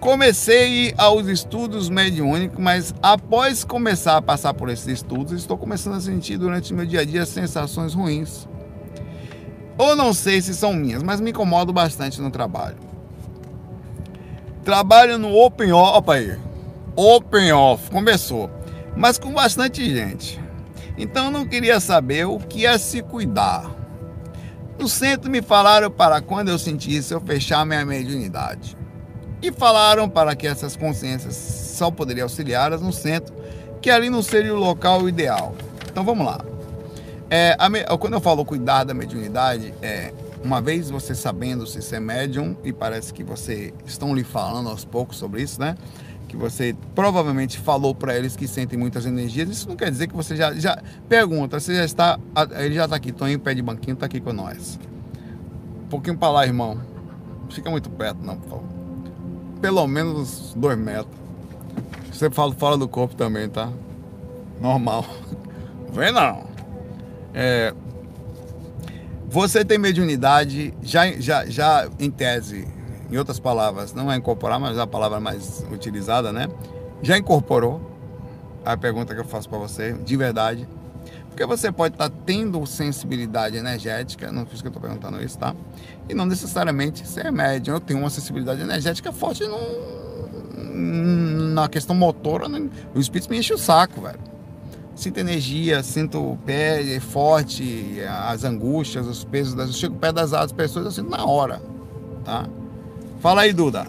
Comecei aos estudos mediúnicos, mas após começar a passar por esses estudos, estou começando a sentir durante meu dia a dia sensações ruins. Ou não sei se são minhas, mas me incomodo bastante no trabalho. Trabalho no Open opa aí. Open Off, começou. Mas com bastante gente. Então eu não queria saber o que é se cuidar. No centro me falaram para quando eu sentisse eu fechar minha mediunidade e falaram para que essas consciências só poderiam auxiliá-las no centro, que ali não seria o local ideal. Então vamos lá. É, a, quando eu falo cuidar da mediunidade, é uma vez você sabendo se você é médium, e parece que você estão lhe falando aos poucos sobre isso, né? Que você provavelmente falou para eles que sentem muitas energias. Isso não quer dizer que você já, já pergunta, você já está. Ele já está aqui, tô em pé de banquinho, está aqui com nós. Um pouquinho para lá, irmão. Fica muito perto, não, por favor pelo menos dois metros. Você fala fora do corpo também, tá? Normal. (laughs) Vem não. É, você tem mediunidade, já, já, já em tese, em outras palavras, não é incorporar, mas é a palavra mais utilizada, né? Já incorporou a pergunta que eu faço para você, de verdade. Porque você pode estar tá tendo sensibilidade energética, não fiz que eu estou perguntando isso, tá? E não necessariamente ser é médium. Eu tenho uma sensibilidade energética forte no, na questão motora. Né? O espírito me enche o saco, velho. Sinto energia, sinto o pé forte, as angústias, os pesos. Das, eu chego perto das pessoas, eu sinto na hora, tá? Fala aí, Duda.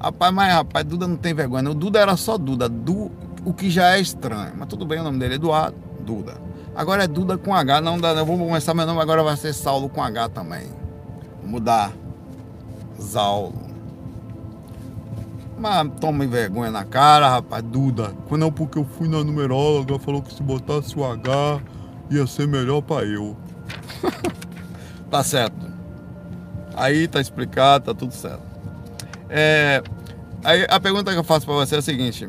Rapaz, mas rapaz, Duda não tem vergonha. O Duda era só Duda. Du, o que já é estranho. Mas tudo bem, o nome dele é Eduardo. Duda. Agora é Duda com H, não dá, eu vou começar meu nome, agora vai ser Saulo com H também. Mudar. Saulo. Mas tome vergonha na cara, rapaz, Duda. Quando não, porque eu fui na numeróloga, falou que se botasse o H ia ser melhor para eu. (laughs) tá certo. Aí tá explicado, tá tudo certo. É, aí a pergunta que eu faço para você é a seguinte: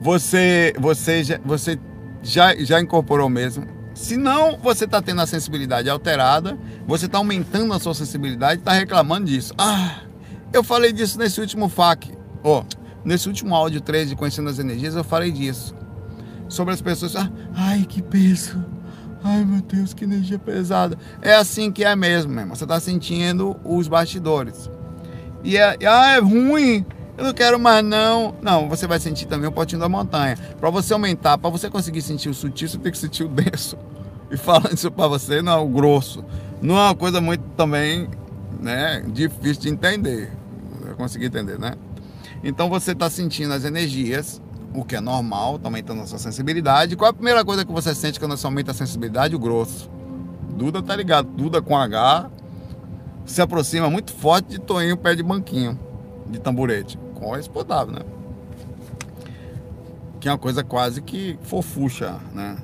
você, você, você já, já incorporou mesmo. Se não, você está tendo a sensibilidade alterada, você está aumentando a sua sensibilidade, está reclamando disso. Ah, eu falei disso nesse último FAQ. Oh, nesse último áudio 13 de Conhecendo as Energias, eu falei disso. Sobre as pessoas. Ah, ai, que peso. Ai, meu Deus, que energia pesada. É assim que é mesmo, mesmo. Você está sentindo os bastidores. E é, ah, é ruim eu não quero mais não. Não, você vai sentir também o potinho da montanha. Para você aumentar, para você conseguir sentir o sutil, você tem que sentir o denso. E falando isso para você, não é o grosso. Não é uma coisa muito também, né, difícil de entender. Eu consegui entender, né? Então você está sentindo as energias, o que é normal, está aumentando a sua sensibilidade. Qual é a primeira coisa que você sente quando você aumenta a sensibilidade? O grosso. Duda tá ligado, Duda com H se aproxima muito forte de Toinho pé de banquinho, de tamborete com a expodável, né? Que é uma coisa quase que fofucha, né?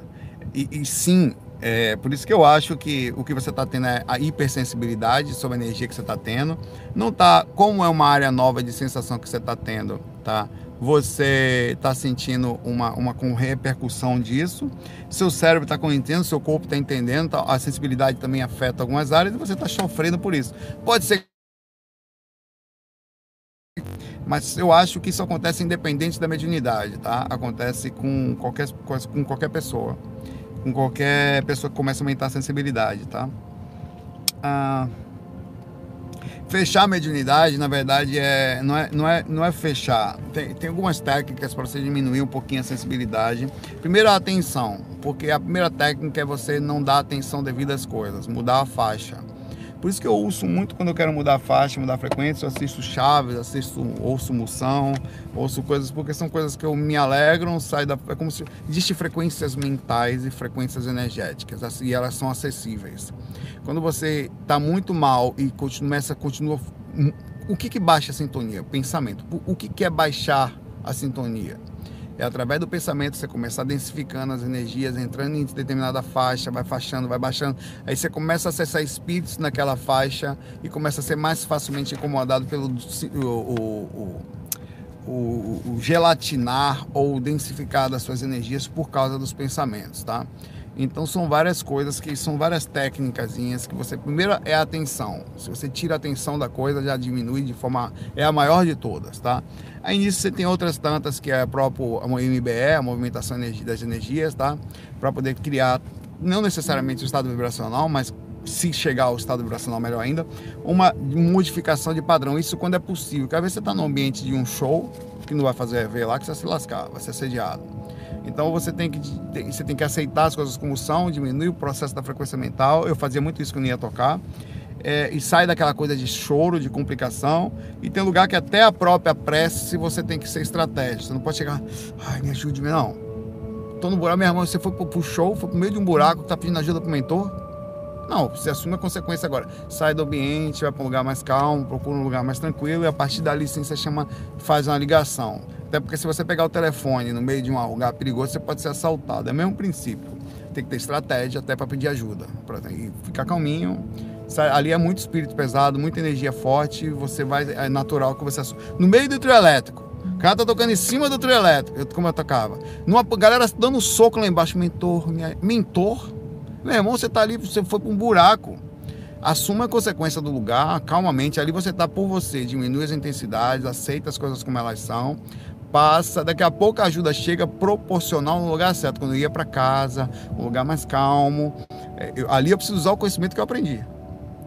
E, e sim, é por isso que eu acho que o que você está tendo é a hipersensibilidade sobre a energia que você está tendo. Não tá, como é uma área nova de sensação que você está tendo, tá? Você está sentindo uma, uma com repercussão disso. Seu cérebro está entendendo, seu corpo está entendendo, tá? a sensibilidade também afeta algumas áreas e você está sofrendo por isso. Pode ser mas eu acho que isso acontece independente da mediunidade, tá? Acontece com qualquer, com qualquer pessoa. Com qualquer pessoa que começa a aumentar a sensibilidade, tá? Ah, fechar a mediunidade, na verdade, é, não, é, não, é, não é fechar. Tem, tem algumas técnicas para você diminuir um pouquinho a sensibilidade. Primeiro, a atenção, porque a primeira técnica é você não dar atenção devido às coisas, mudar a faixa. Por isso que eu ouço muito quando eu quero mudar a faixa, mudar a frequência, eu assisto Chaves, assisto, ouço Moção, ouço coisas, porque são coisas que eu me alegram, sai da. É como se. Existem frequências mentais e frequências energéticas, assim, e elas são acessíveis. Quando você está muito mal e começa, continua. O que, que baixa a sintonia? Pensamento. O que, que é baixar a sintonia? É através do pensamento você começa densificando as energias, entrando em determinada faixa, vai faixando, vai baixando. Aí você começa a acessar espíritos naquela faixa e começa a ser mais facilmente incomodado pelo o, o, o, o gelatinar ou densificar das suas energias por causa dos pensamentos, tá? Então são várias coisas que são várias técnicas que você primeiro é a atenção. Se você tira a atenção da coisa, já diminui de forma é a maior de todas, tá? Aí nisso você tem outras tantas que é próprio a MBE, a movimentação das energias, tá? Para poder criar não necessariamente o estado vibracional, mas se chegar ao estado vibracional melhor ainda, uma modificação de padrão. Isso quando é possível. Porque às vezes você está no ambiente de um show, que não vai fazer ver lá, que você vai se lascar, vai ser assediado. Então você tem que você tem que aceitar as coisas como são, diminuir o processo da frequência mental. Eu fazia muito isso quando ia tocar. É, e sai daquela coisa de choro, de complicação. E tem lugar que até a própria prece você tem que ser estratégico. Você não pode chegar, ai, me ajude, não. Tô no buraco, meu irmão, você foi pro show, foi pro meio de um buraco, tá pedindo ajuda pro mentor. Não, você assume a consequência agora. Sai do ambiente, vai para um lugar mais calmo, procura um lugar mais tranquilo e a partir dali sim você chama, faz uma ligação. Até porque se você pegar o telefone no meio de um lugar perigoso, você pode ser assaltado. É o mesmo princípio. Tem que ter estratégia até para pedir ajuda. Pra ficar calminho. Ali é muito espírito pesado, muita energia forte. Você vai. É natural que você. No meio do trio elétrico. O cara tá tocando em cima do trio elétrico, como eu tocava. Numa galera dando soco lá embaixo. Mentor, minha... mentor? Meu irmão, você tá ali, você foi para um buraco. Assuma a consequência do lugar, calmamente. Ali você tá por você. Diminui as intensidades, aceita as coisas como elas são passa, daqui a pouco a ajuda chega proporcional no lugar certo. Quando eu ia para casa, um lugar mais calmo, é, eu, ali eu preciso usar o conhecimento que eu aprendi.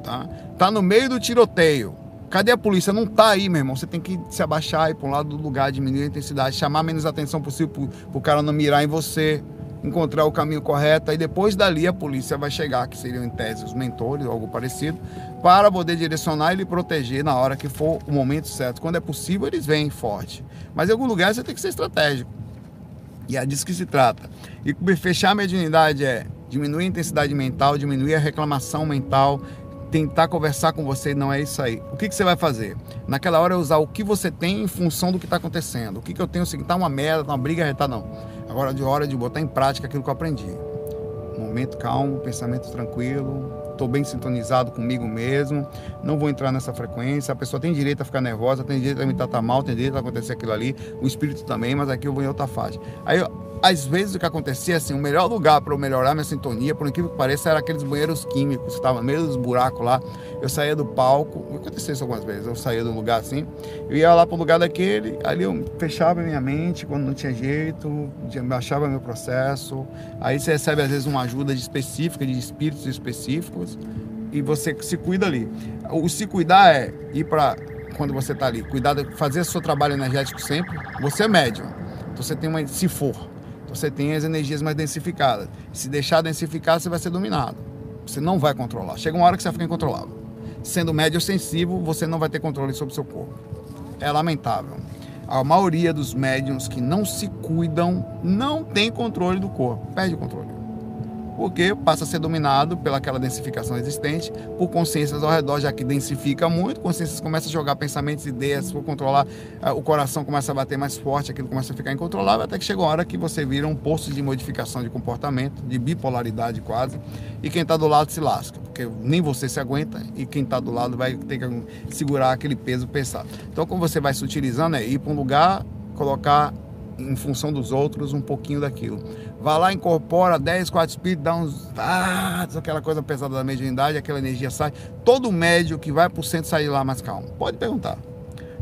Tá? tá no meio do tiroteio. Cadê a polícia? Não tá aí, meu irmão. Você tem que se abaixar e ir para um lado do lugar, diminuir a intensidade, chamar menos atenção possível para o cara não mirar em você encontrar o caminho correto, e depois dali a polícia vai chegar, que seriam em tese os mentores ou algo parecido, para poder direcionar e lhe proteger na hora que for o momento certo. Quando é possível, eles vêm forte. Mas em algum lugar você tem que ser estratégico. E é disso que se trata. E fechar a mediunidade é diminuir a intensidade mental, diminuir a reclamação mental, tentar conversar com você, não é isso aí. O que, que você vai fazer? Naquela hora é usar o que você tem em função do que está acontecendo. O que, que eu tenho, assim, tá uma merda, tá uma briga, tá não. Agora de hora de botar em prática aquilo que eu aprendi. Momento calmo, pensamento tranquilo, estou bem sintonizado comigo mesmo, não vou entrar nessa frequência. A pessoa tem direito a ficar nervosa, tem direito a me tratar mal, tem direito a acontecer aquilo ali, o espírito também, mas aqui eu vou em outra fase. Aí às vezes o que acontecia, assim, o melhor lugar para eu melhorar minha sintonia, por incrível que pareça, era aqueles banheiros químicos, estavam no meio dos buracos lá. Eu saía do palco, aconteceu isso algumas vezes, eu saía do lugar assim, eu ia lá para o lugar daquele, ali eu fechava minha mente quando não tinha jeito, baixava meu processo. Aí você recebe às vezes uma ajuda específica, de espíritos específicos, e você se cuida ali. O se cuidar é ir para quando você está ali, cuidar de fazer seu trabalho energético sempre. Você é médium, então você tem uma, se for, você tem as energias mais densificadas. Se deixar densificar, você vai ser dominado. Você não vai controlar. Chega uma hora que você vai ficar incontrolável. Sendo médio sensível, você não vai ter controle sobre o seu corpo. É lamentável. A maioria dos médiums que não se cuidam não tem controle do corpo, perde o controle porque passa a ser dominado pelaquela densificação existente, por consciências ao redor, já que densifica muito, consciências começam a jogar pensamentos, ideias, por controlar, eh, o coração começa a bater mais forte, aquilo começa a ficar incontrolável, até que chega uma hora que você vira um posto de modificação de comportamento, de bipolaridade quase, e quem está do lado se lasca, porque nem você se aguenta e quem está do lado vai ter que segurar aquele peso pesado. Então, como você vai se utilizando, é ir para um lugar, colocar em função dos outros um pouquinho daquilo. Vá lá, incorpora 10, 4 espíritos, dá uns. Ah, aquela coisa pesada da mediunidade, aquela energia sai. Todo médio que vai para o centro sai lá mais calmo. Pode perguntar.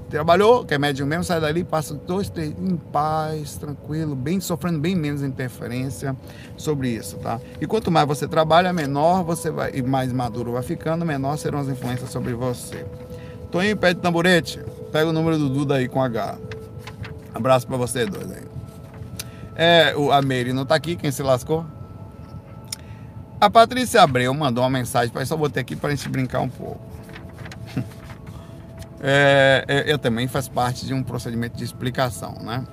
Trabalhou, que é médium mesmo, sai dali, passa dois, três, em paz, tranquilo, bem sofrendo bem menos interferência sobre isso, tá? E quanto mais você trabalha, menor você vai, e mais maduro vai ficando, menor serão as influências sobre você. Toninho, pede tamborete, pega o número do Duda aí com H. Abraço para você dois aí. É, o, a Meire não tá aqui, quem se lascou? A Patrícia Abreu mandou uma mensagem, só botei aqui para a gente brincar um pouco. (laughs) É, é, eu também faço parte de um procedimento de explicação, né?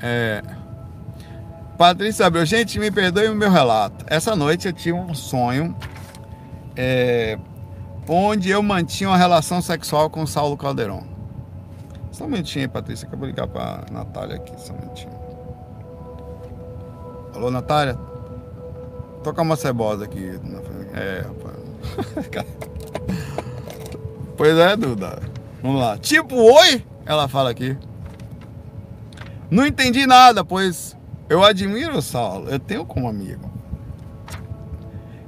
É, Patrícia Abreu, gente, me perdoe o meu relato. Essa noite eu tive um sonho é, onde eu mantinha uma relação sexual com o Saulo Caldeirão. Só um minutinho aí, Patrícia, que eu vou ligar pra Natália aqui, só um minutinho. Alô, Natália? Toca uma cebosa aqui. É, rapaz. (laughs) pois é, Duda. Vamos lá. Tipo, oi? Ela fala aqui. Não entendi nada, pois eu admiro o Saulo. Eu tenho como amigo.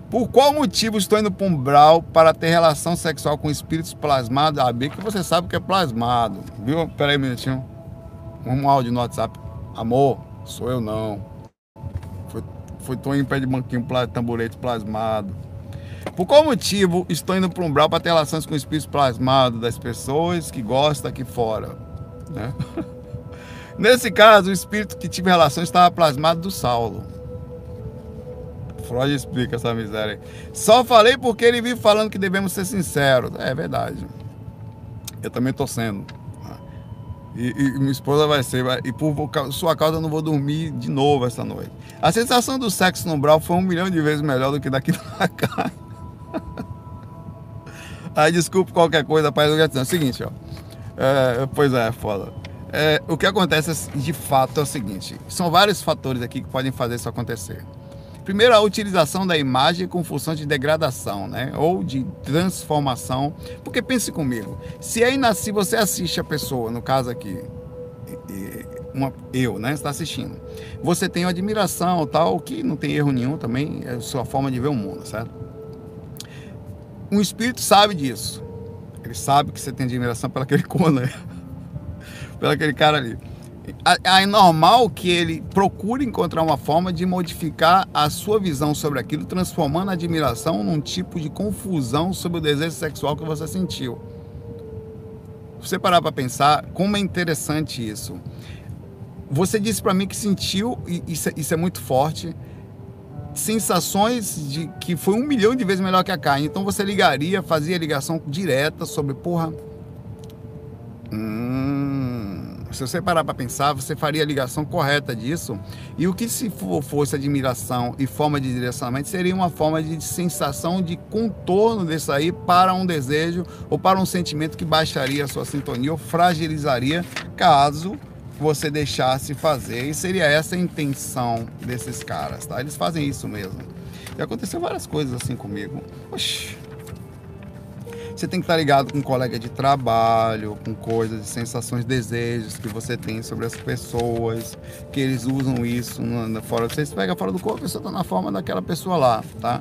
Por qual motivo estou indo para um brau para ter relação sexual com espíritos plasmados? Ah, bem que você sabe que é plasmado. Viu? Pera aí um minutinho. Um áudio no WhatsApp. Amor, sou eu não. Foi, tô em pé de banquinho, tamborete plasmado. Por qual motivo estou indo para um brau para ter relações com espíritos plasmados das pessoas que gostam aqui fora? Né? (laughs) Nesse caso, o espírito que tive relações estava plasmado do Saulo. Freud explica essa miséria. Só falei porque ele vive falando que devemos ser sinceros. É verdade. Eu também estou sendo. E, e, minha esposa vai ser. E por sua causa eu não vou dormir de novo essa noite. A sensação do sexo no Brau foi um milhão de vezes melhor do que daqui pra cá. Aí desculpe qualquer coisa, pai. É o seguinte, ó. É, pois é, foda. É, o que acontece de fato é o seguinte: são vários fatores aqui que podem fazer isso acontecer. Primeiro, a utilização da imagem com função de degradação, né? Ou de transformação. Porque pense comigo, se aí nasci, você assiste a pessoa, no caso aqui, uma, eu, né? Está assistindo. Você tem uma admiração, tal, que não tem erro nenhum também, é a sua forma de ver o mundo, certo? Um espírito sabe disso. Ele sabe que você tem admiração pelo aquele (laughs) cona, pelo aquele cara ali é normal que ele procure encontrar uma forma de modificar a sua visão sobre aquilo, transformando a admiração num tipo de confusão sobre o desejo sexual que você sentiu. Você parar para pensar como é interessante isso. Você disse para mim que sentiu, e isso, é, isso é muito forte, sensações de que foi um milhão de vezes melhor que a carne. Então você ligaria, fazia ligação direta sobre, porra. Hum, se você parar para pensar, você faria a ligação correta disso. E o que se fosse admiração e forma de direcionamento seria uma forma de sensação de contorno desse aí para um desejo ou para um sentimento que baixaria a sua sintonia ou fragilizaria caso você deixasse fazer. E seria essa a intenção desses caras, tá? Eles fazem isso mesmo. E aconteceu várias coisas assim comigo. Oxi você tem que estar ligado com um colega de trabalho, com coisas, sensações, desejos que você tem sobre as pessoas, que eles usam isso no, fora. Você pega fora do corpo, você está na forma daquela pessoa lá, tá?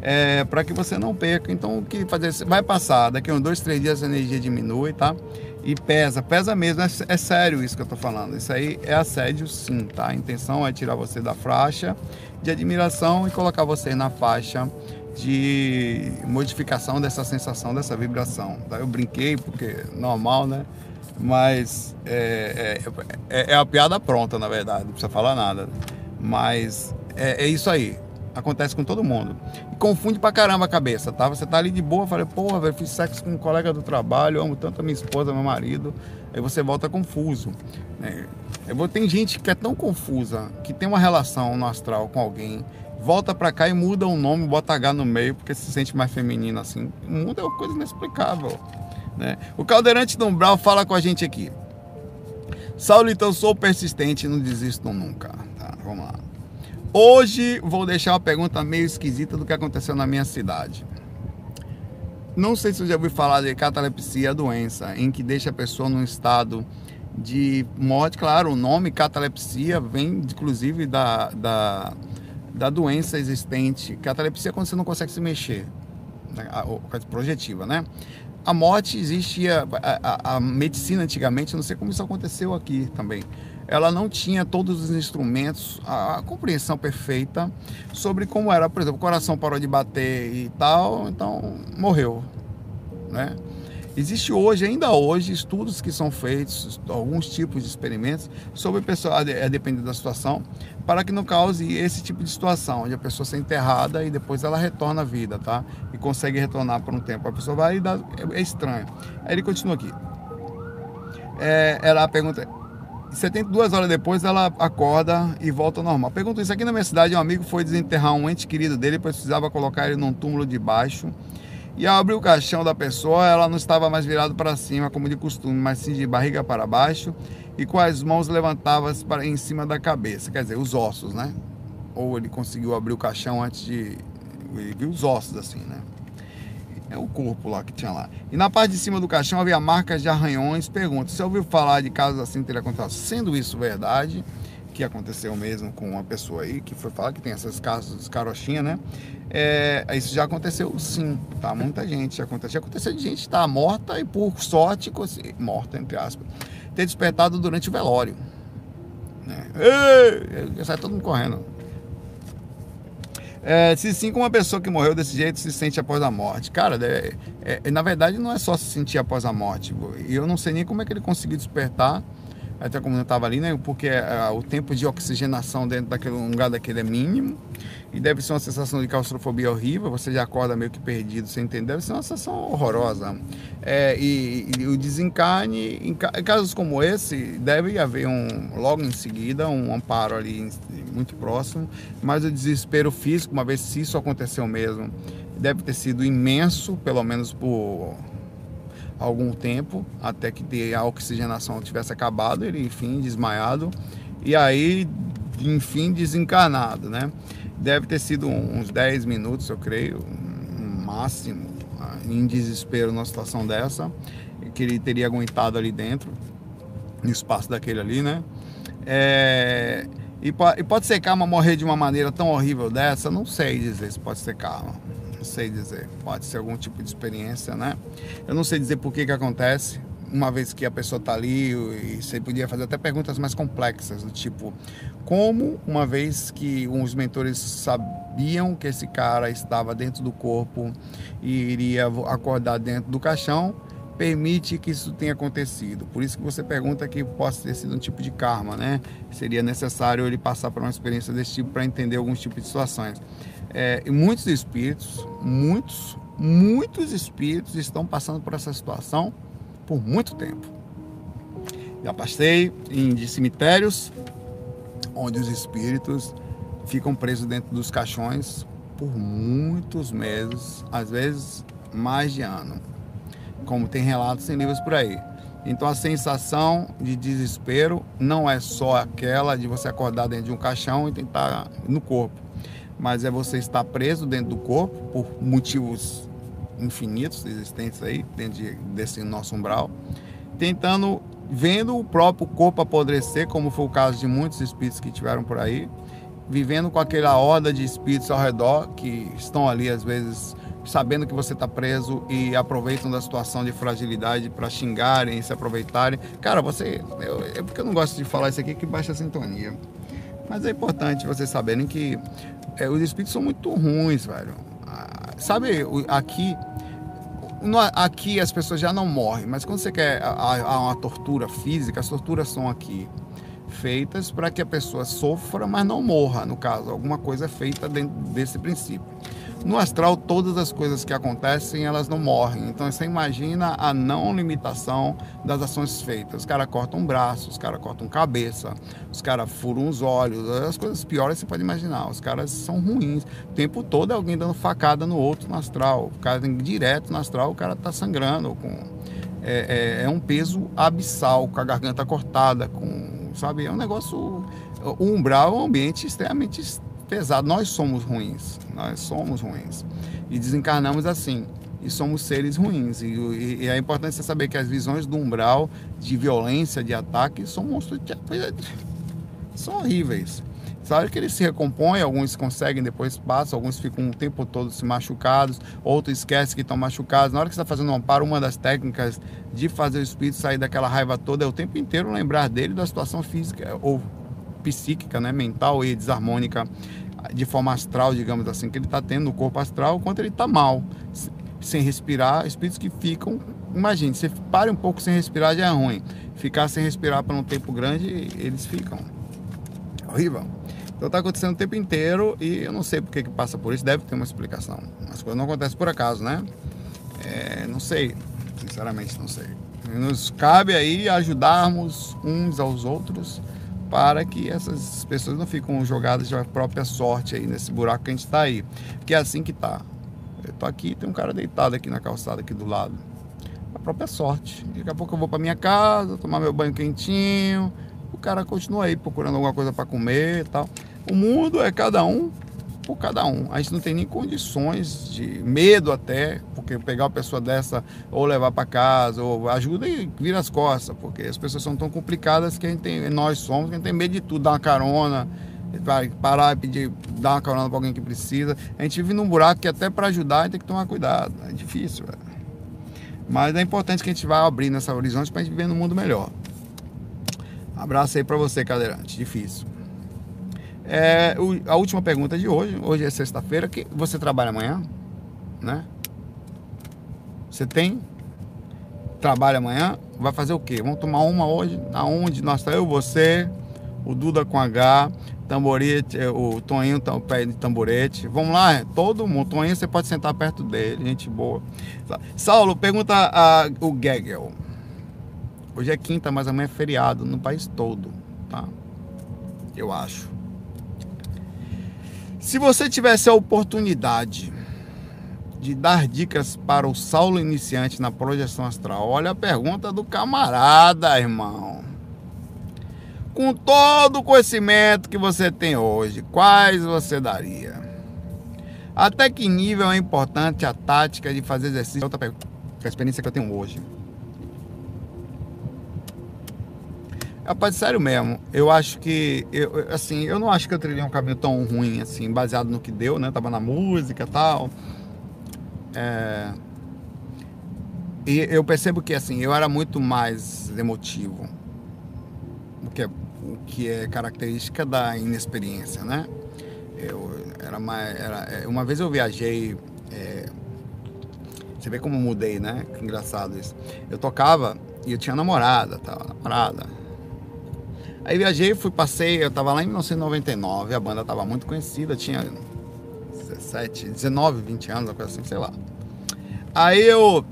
É, para que você não perca. Então, o que fazer? Vai passar, daqui a uns dois, três dias a energia diminui, tá? E pesa, pesa mesmo, é, é sério isso que eu tô falando. Isso aí é assédio sim, tá? A intenção é tirar você da faixa de admiração e colocar você na faixa de modificação dessa sensação, dessa vibração. Tá? Eu brinquei, porque normal, né? Mas é, é, é, é, a piada pronta, na verdade, não precisa falar nada. Mas é, é isso aí. Acontece com todo mundo. E confunde pra caramba a cabeça, tá? Você tá ali de boa, falei, porra, velho, fiz sexo com um colega do trabalho, amo tanto a minha esposa, meu marido. Aí você volta confuso. Né? Eu, tem gente que é tão confusa, que tem uma relação no astral com alguém volta para cá e muda o nome, bota H no meio, porque se sente mais feminino assim. Muda é uma coisa inexplicável. Né? O Caldeirante do Umbral fala com a gente aqui. Saulo, então sou persistente, não desisto nunca. Tá, vamos lá. Hoje vou deixar uma pergunta meio esquisita do que aconteceu na minha cidade. Não sei se você já ouviu falar de catalepsia, doença em que deixa a pessoa num estado de morte. Claro, o nome catalepsia vem inclusive da, da da doença existente. Catalepsia é quando você não consegue se mexer, né? projetiva, né? A morte existia, a, a, medicina antigamente, não sei como isso aconteceu aqui também. Ela não tinha todos os instrumentos, a, a compreensão perfeita sobre como era, por exemplo, o coração parou de bater e tal, então morreu, né? Existe hoje, ainda hoje, estudos que são feitos, alguns tipos de experimentos sobre pessoa, a depender da situação, para que não cause esse tipo de situação, onde a pessoa se enterrada e depois ela retorna à vida, tá? E consegue retornar por um tempo. A pessoa vai e dá, é estranho. Aí ele continua aqui. É, ela pergunta, 72 horas depois ela acorda e volta ao normal. Pergunto isso aqui na minha cidade, um amigo foi desenterrar um ente querido dele, precisava colocar ele num túmulo de baixo e ao abrir o caixão da pessoa, ela não estava mais virada para cima, como de costume, mas sim de barriga para baixo e com as mãos levantadas para em cima da cabeça, quer dizer, os ossos, né? Ou ele conseguiu abrir o caixão antes de. Ele viu os ossos assim, né? É o corpo lá que tinha lá. E na parte de cima do caixão havia marcas de arranhões. Pergunta: se ouviu falar de casos assim ter acontecido? Sendo isso verdade, que aconteceu mesmo com uma pessoa aí, que foi falar que tem essas casos de carochinha, né? É, isso já aconteceu sim, tá? Muita gente já aconteceu. Já aconteceu de gente estar tá morta e por sorte, morta entre aspas, ter despertado durante o velório. Né? Ei, sai todo mundo correndo. É, se sim, com uma pessoa que morreu desse jeito se sente após a morte. Cara, é, é, na verdade não é só se sentir após a morte. E eu não sei nem como é que ele conseguiu despertar até como eu estava ali, né? Porque uh, o tempo de oxigenação dentro daquele lugar daquele é mínimo e deve ser uma sensação de claustrofobia horrível. Você já acorda meio que perdido, sem entender. Deve ser uma sensação horrorosa. É, e, e, o desencarne, em, casos como esse, deve haver um logo em seguida um amparo ali muito próximo. Mas o desespero físico, uma vez se isso aconteceu mesmo, deve ter sido imenso, pelo menos por algum tempo, até que a oxigenação tivesse acabado, ele enfim desmaiado e aí enfim desencarnado, né? Deve ter sido uns 10 minutos, eu creio, máximo, em desespero numa situação dessa, que ele teria aguentado ali dentro, no espaço daquele ali, né? É, e, e pode ser calma morrer de uma maneira tão horrível dessa? Não sei dizer se pode ser calma não sei dizer. Pode ser algum tipo de experiência, né? Eu não sei dizer por que que acontece, uma vez que a pessoa está ali e você podia fazer até perguntas mais complexas, do tipo, como uma vez que os mentores sabiam que esse cara estava dentro do corpo e iria acordar dentro do caixão, permite que isso tenha acontecido. Por isso que você pergunta que possa ter sido um tipo de karma, né? Seria necessário ele passar por uma experiência desse tipo para entender alguns tipos de situações. É, e muitos espíritos, muitos, muitos espíritos estão passando por essa situação por muito tempo. Já passei em de cemitérios onde os espíritos ficam presos dentro dos caixões por muitos meses, às vezes mais de ano, como tem relatos em livros por aí. Então a sensação de desespero não é só aquela de você acordar dentro de um caixão e tentar no corpo mas é você estar preso dentro do corpo por motivos infinitos existentes aí dentro de, desse nosso umbral, tentando vendo o próprio corpo apodrecer, como foi o caso de muitos espíritos que tiveram por aí, vivendo com aquela horda de espíritos ao redor que estão ali às vezes sabendo que você está preso e aproveitam da situação de fragilidade para xingarem se aproveitarem. Cara, você. Eu, é porque eu não gosto de falar isso aqui que baixa a sintonia. Mas é importante vocês saberem que é, os espíritos são muito ruins, velho. Ah, sabe, aqui. Aqui as pessoas já não morrem, mas quando você quer a, a uma tortura física, as torturas são aqui feitas para que a pessoa sofra, mas não morra, no caso. Alguma coisa é feita dentro desse princípio. No astral, todas as coisas que acontecem, elas não morrem. Então você imagina a não limitação das ações feitas. Os caras cortam um braço, os caras cortam cabeça, os caras furam os olhos, as coisas piores você pode imaginar. Os caras são ruins. O tempo todo é alguém dando facada no outro no astral. O cara direto no astral, o cara tá sangrando com. É, é, é um peso abissal, com a garganta cortada, com. Sabe? É um negócio. O umbral é um ambiente extremamente pesado. Nós somos ruins, nós somos ruins. E desencarnamos assim. E somos seres ruins. E, e, e é importante você saber que as visões do umbral de violência, de ataque, são monstros. (laughs) São horríveis. Sabe que eles se recompõem, alguns conseguem, depois passam, alguns ficam o tempo todo se machucados, outros esquecem que estão machucados. Na hora que você está fazendo um amparo, uma das técnicas de fazer o espírito sair daquela raiva toda é o tempo inteiro lembrar dele da situação física ou psíquica, né, mental e desarmônica de forma astral, digamos assim, que ele está tendo no corpo astral, quanto ele está mal, sem respirar, espíritos que ficam, imagine, você pare um pouco sem respirar já é ruim, ficar sem respirar por um tempo grande, eles ficam. Horrível. Então está acontecendo o tempo inteiro e eu não sei por que, passa por isso, deve ter uma explicação. As coisas não acontecem por acaso, né? É, não sei, sinceramente não sei. Nos cabe aí ajudarmos uns aos outros para que essas pessoas não ficam jogadas de própria sorte aí nesse buraco que a gente está aí. Porque é assim que tá. Eu tô aqui, tem um cara deitado aqui na calçada aqui do lado. A própria sorte. Daqui a pouco eu vou para minha casa, tomar meu banho quentinho. O cara continua aí procurando alguma coisa para comer e tal. O mundo é cada um por cada um. A gente não tem nem condições de medo até, porque pegar uma pessoa dessa ou levar para casa, ou ajuda e vira as costas, porque as pessoas são tão complicadas que a gente tem, nós somos, que a gente tem medo de tudo, dar uma carona, parar e pedir, dar uma carona para alguém que precisa. A gente vive num buraco que até para ajudar a gente tem que tomar cuidado. É difícil, velho. Mas é importante que a gente vá abrindo essa horizonte para a gente viver num mundo melhor. Abraço aí para você, cadeirante. Difícil. É, o, a última pergunta de hoje. Hoje é sexta-feira. Que você trabalha amanhã, né? Você tem? Trabalha amanhã? Vai fazer o quê? Vamos tomar uma hoje? Aonde? Nós tá eu, você, o Duda com H, Tamborete, é, o Toninho o pé de tamborete. Vamos lá, todo mundo. Toninho, você pode sentar perto dele, gente boa. Saulo, pergunta a, o Gegel. Hoje é quinta, mas amanhã é feriado no país todo, tá? Eu acho. Se você tivesse a oportunidade de dar dicas para o Saulo iniciante na projeção astral, olha a pergunta do camarada, irmão com todo o conhecimento que você tem hoje, quais você daria? Até que nível é importante a tática de fazer exercício? Outra pergunta, a experiência que eu tenho hoje. Rapaz, sério mesmo, eu acho que, eu, assim, eu não acho que eu trilhei um caminho tão ruim, assim, baseado no que deu, né? Tava na música e tal. É... E eu percebo que, assim, eu era muito mais emotivo o que é, o que é característica da inexperiência, né? Eu era mais, era, é, uma vez eu viajei, é, você vê como mudei, né? Que engraçado isso. Eu tocava e eu tinha namorada, tava namorada. Aí viajei, fui, passei, eu tava lá em 1999, a banda tava muito conhecida, tinha 17, 19, 20 anos, coisa assim, sei lá. Aí eu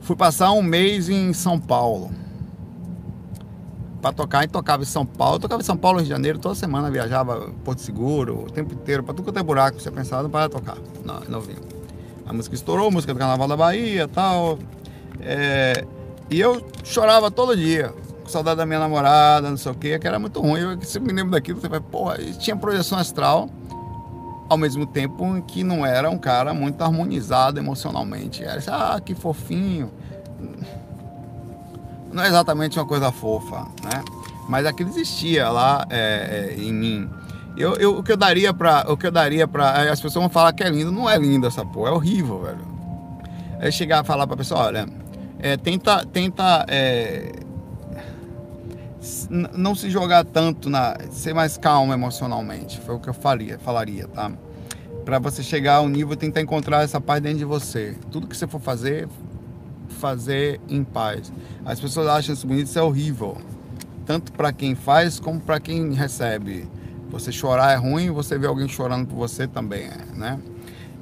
fui passar um mês em São Paulo para tocar, e tocava em São Paulo, tocava em São Paulo, Rio de Janeiro, toda semana viajava Porto Seguro, o tempo inteiro, para tudo quanto é buraco, você pensava, não para tocar, não, novinho. A música estourou, música do Carnaval da Bahia tal. É, e eu chorava todo dia, com saudade da minha namorada, não sei o quê, que era muito ruim. Eu sempre me lembro daquilo, você vai, porra, tinha projeção astral, ao mesmo tempo que não era um cara muito harmonizado emocionalmente. Era assim, ah, que fofinho não é exatamente uma coisa fofa, né? Mas aquilo existia lá é, é, em mim. Eu, eu, o que eu daria para o que eu daria para as pessoas vão falar que é lindo, não é lindo essa porra, é horrível, velho. É chegar a falar para pessoa, olha, é, tenta, tenta é, não se jogar tanto na, ser mais calmo emocionalmente. Foi o que eu faria, falaria, tá? Para você chegar ao nível, tentar encontrar essa paz dentro de você. Tudo que você for fazer, fazer em paz. As pessoas acham isso bonito, isso é horrível. Tanto para quem faz como para quem recebe. Você chorar é ruim, você ver alguém chorando por você também é, né?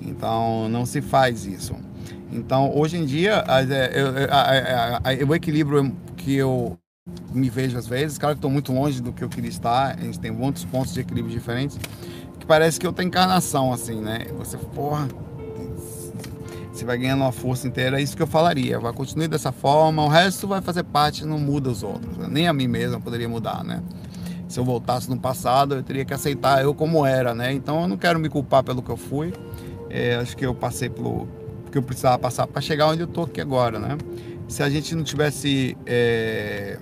Então não se faz isso. Então hoje em dia o equilíbrio que eu me vejo às vezes, claro que estou muito longe do que eu queria estar, a gente tem muitos pontos de equilíbrio diferentes, que parece que eu tenho encarnação assim, né? Você, porra, você vai ganhando uma força inteira, é isso que eu falaria. Vai continuar dessa forma, o resto vai fazer parte, não muda os outros. Né? Nem a mim mesmo poderia mudar, né? Se eu voltasse no passado, eu teria que aceitar eu como era, né? Então eu não quero me culpar pelo que eu fui. É, acho que eu passei pelo que eu precisava passar para chegar onde eu tô aqui agora, né? Se a gente não tivesse é,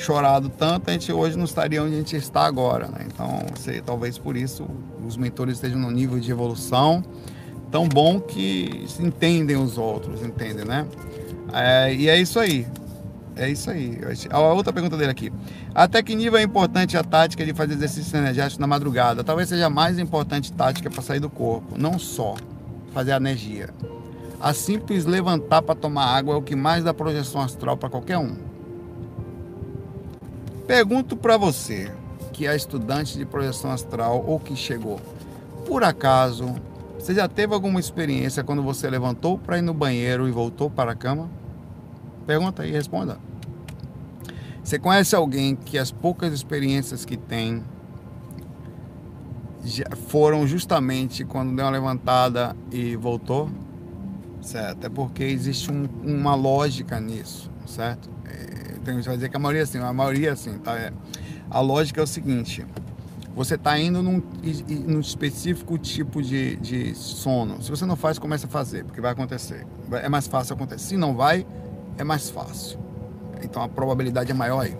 chorado tanto, a gente hoje não estaria onde a gente está agora, né? Então, sei, talvez por isso os mentores estejam no nível de evolução tão bom que entendem os outros, entendem, né? É, e é isso aí. É isso aí. A outra pergunta dele aqui. Até que nível é importante a tática de fazer exercício energético na madrugada? Talvez seja a mais importante tática para sair do corpo. Não só fazer a energia. A simples levantar para tomar água é o que mais dá projeção astral para qualquer um. Pergunto para você, que é estudante de projeção astral ou que chegou, por acaso você já teve alguma experiência quando você levantou para ir no banheiro e voltou para a cama? Pergunta aí, responda. Você conhece alguém que as poucas experiências que tem foram justamente quando deu uma levantada e voltou? Certo? É porque existe um, uma lógica nisso, certo? Tem gente vai dizer que a maioria é assim, a maioria é assim, tá? É, a lógica é o seguinte: você está indo num, num específico tipo de, de sono. Se você não faz, comece a fazer, porque vai acontecer. É mais fácil acontecer. Se não vai, é mais fácil. Então a probabilidade é maior aí.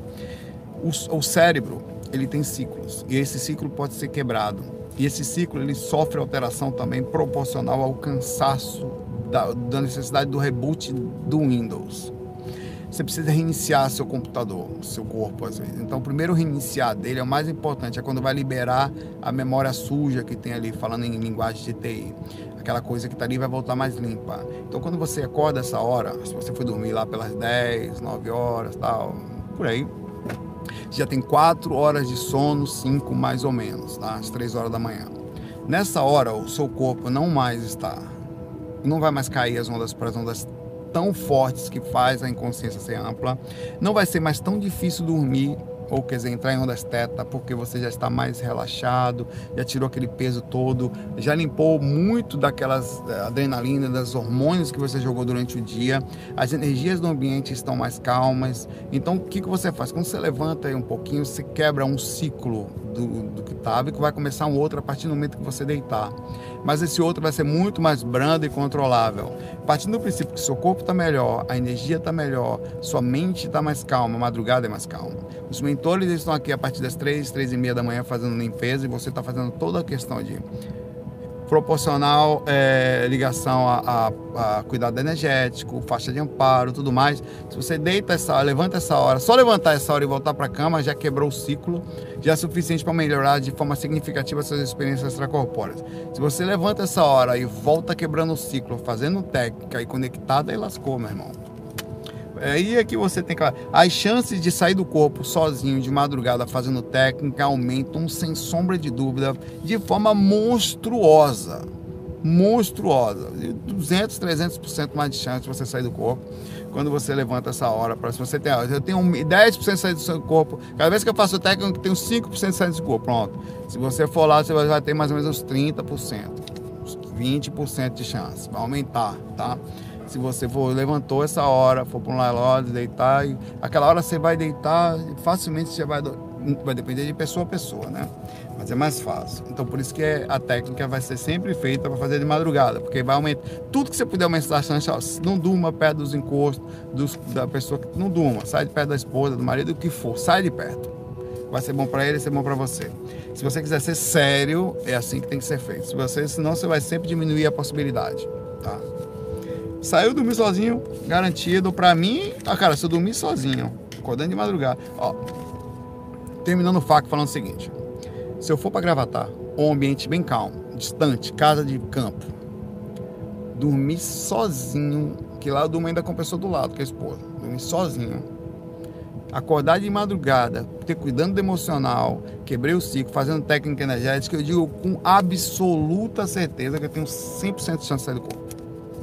O, o cérebro, ele tem ciclos, e esse ciclo pode ser quebrado. E esse ciclo ele sofre alteração também proporcional ao cansaço da, da necessidade do reboot do Windows você precisa reiniciar seu computador, seu corpo às vezes. Então, o primeiro reiniciar dele é o mais importante, é quando vai liberar a memória suja que tem ali, falando em linguagem de TI. Aquela coisa que está ali vai voltar mais limpa. Então, quando você acorda essa hora, se você for dormir lá pelas 10, 9 horas, tal, por aí, já tem 4 horas de sono, 5 mais ou menos, tá? às 3 horas da manhã. Nessa hora, o seu corpo não mais está, não vai mais cair as ondas para as ondas tão fortes que faz a inconsciência ser ampla. Não vai ser mais tão difícil dormir ou quer dizer, entrar em ondas teta, porque você já está mais relaxado, já tirou aquele peso todo, já limpou muito daquelas eh, adrenalina, das hormônios que você jogou durante o dia, as energias do ambiente estão mais calmas. Então, o que, que você faz? Quando você levanta aí um pouquinho, você quebra um ciclo do, do que estava e que vai começar um outro a partir do momento que você deitar. Mas esse outro vai ser muito mais brando e controlável. Partindo do princípio que seu corpo está melhor, a energia está melhor, sua mente está mais calma, a madrugada é mais calma. Os mentores estão aqui a partir das três, três e meia da manhã fazendo limpeza e você está fazendo toda a questão de proporcional é, ligação a, a, a, cuidado energético, faixa de amparo, tudo mais. Se você deita essa levanta essa hora, só levantar essa hora e voltar para a cama já quebrou o ciclo, já é suficiente para melhorar de forma significativa suas experiências extracorpóreas. Se você levanta essa hora e volta quebrando o ciclo, fazendo técnica e conectada, aí lascou, meu irmão. É aí é que você tem que. As chances de sair do corpo sozinho de madrugada fazendo técnica aumentam sem sombra de dúvida de forma monstruosa. Monstruosa. 200, 300% mais de chance de você sair do corpo quando você levanta essa hora. Para se você tem, eu tenho 10% de sair do seu corpo. Cada vez que eu faço técnica, eu tenho 5% de sair do corpo. Pronto. Se você for lá, você vai ter mais ou menos uns 30%, uns 20% de chance. Vai aumentar, tá? Se você for, levantou essa hora, for para um relógio, deitar, e aquela hora você vai deitar, facilmente você vai. Vai depender de pessoa a pessoa, né? Mas é mais fácil. Então por isso que a técnica vai ser sempre feita para fazer de madrugada, porque vai aumentar. Tudo que você puder aumentar a não durma perto dos encostos dos, da pessoa que não durma, sai de perto da esposa, do marido, o que for, sai de perto. Vai ser bom para ele, vai ser bom para você. Se você quiser ser sério, é assim que tem que ser feito. Se você, senão você vai sempre diminuir a possibilidade, tá? Saiu dormir sozinho, garantido. Pra mim, ah, cara, se eu dormir sozinho, acordando de madrugada. Ó, terminando o faco falando o seguinte: se eu for para Gravatar, um ambiente bem calmo, distante, casa de campo, dormir sozinho, que lá eu durmo ainda com a pessoa do lado, que é a esposa, dormir sozinho. Acordar de madrugada, ter cuidando do emocional, quebrei o ciclo, fazendo técnica energética, eu digo com absoluta certeza que eu tenho 100% de chance de sair do corpo.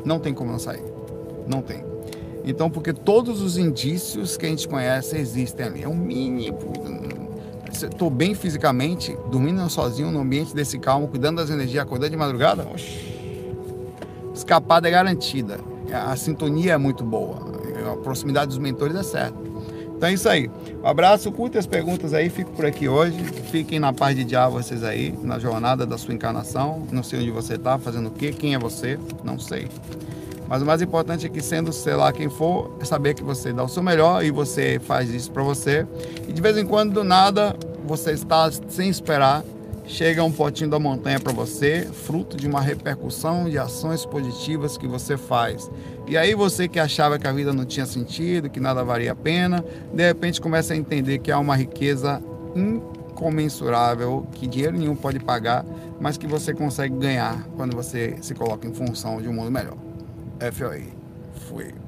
Não tem como não sair. Não tem. Então, porque todos os indícios que a gente conhece existem ali. É um mínimo. Estou bem fisicamente, dormindo sozinho no ambiente desse calmo, cuidando das energias, acordando de madrugada. Oxi. Escapada é garantida. A, a sintonia é muito boa. A proximidade dos mentores é certa. Então é isso aí. Um abraço, curta as perguntas aí, fico por aqui hoje. Fiquem na paz de diabo vocês aí, na jornada da sua encarnação. Não sei onde você está, fazendo o quê, quem é você, não sei. Mas o mais importante é que, sendo sei lá quem for, é saber que você dá o seu melhor e você faz isso para você. E de vez em quando, do nada, você está sem esperar, chega um potinho da montanha para você, fruto de uma repercussão de ações positivas que você faz. E aí você que achava que a vida não tinha sentido, que nada valia a pena, de repente começa a entender que há uma riqueza incomensurável, que dinheiro nenhum pode pagar, mas que você consegue ganhar quando você se coloca em função de um mundo melhor. FOI. Fui.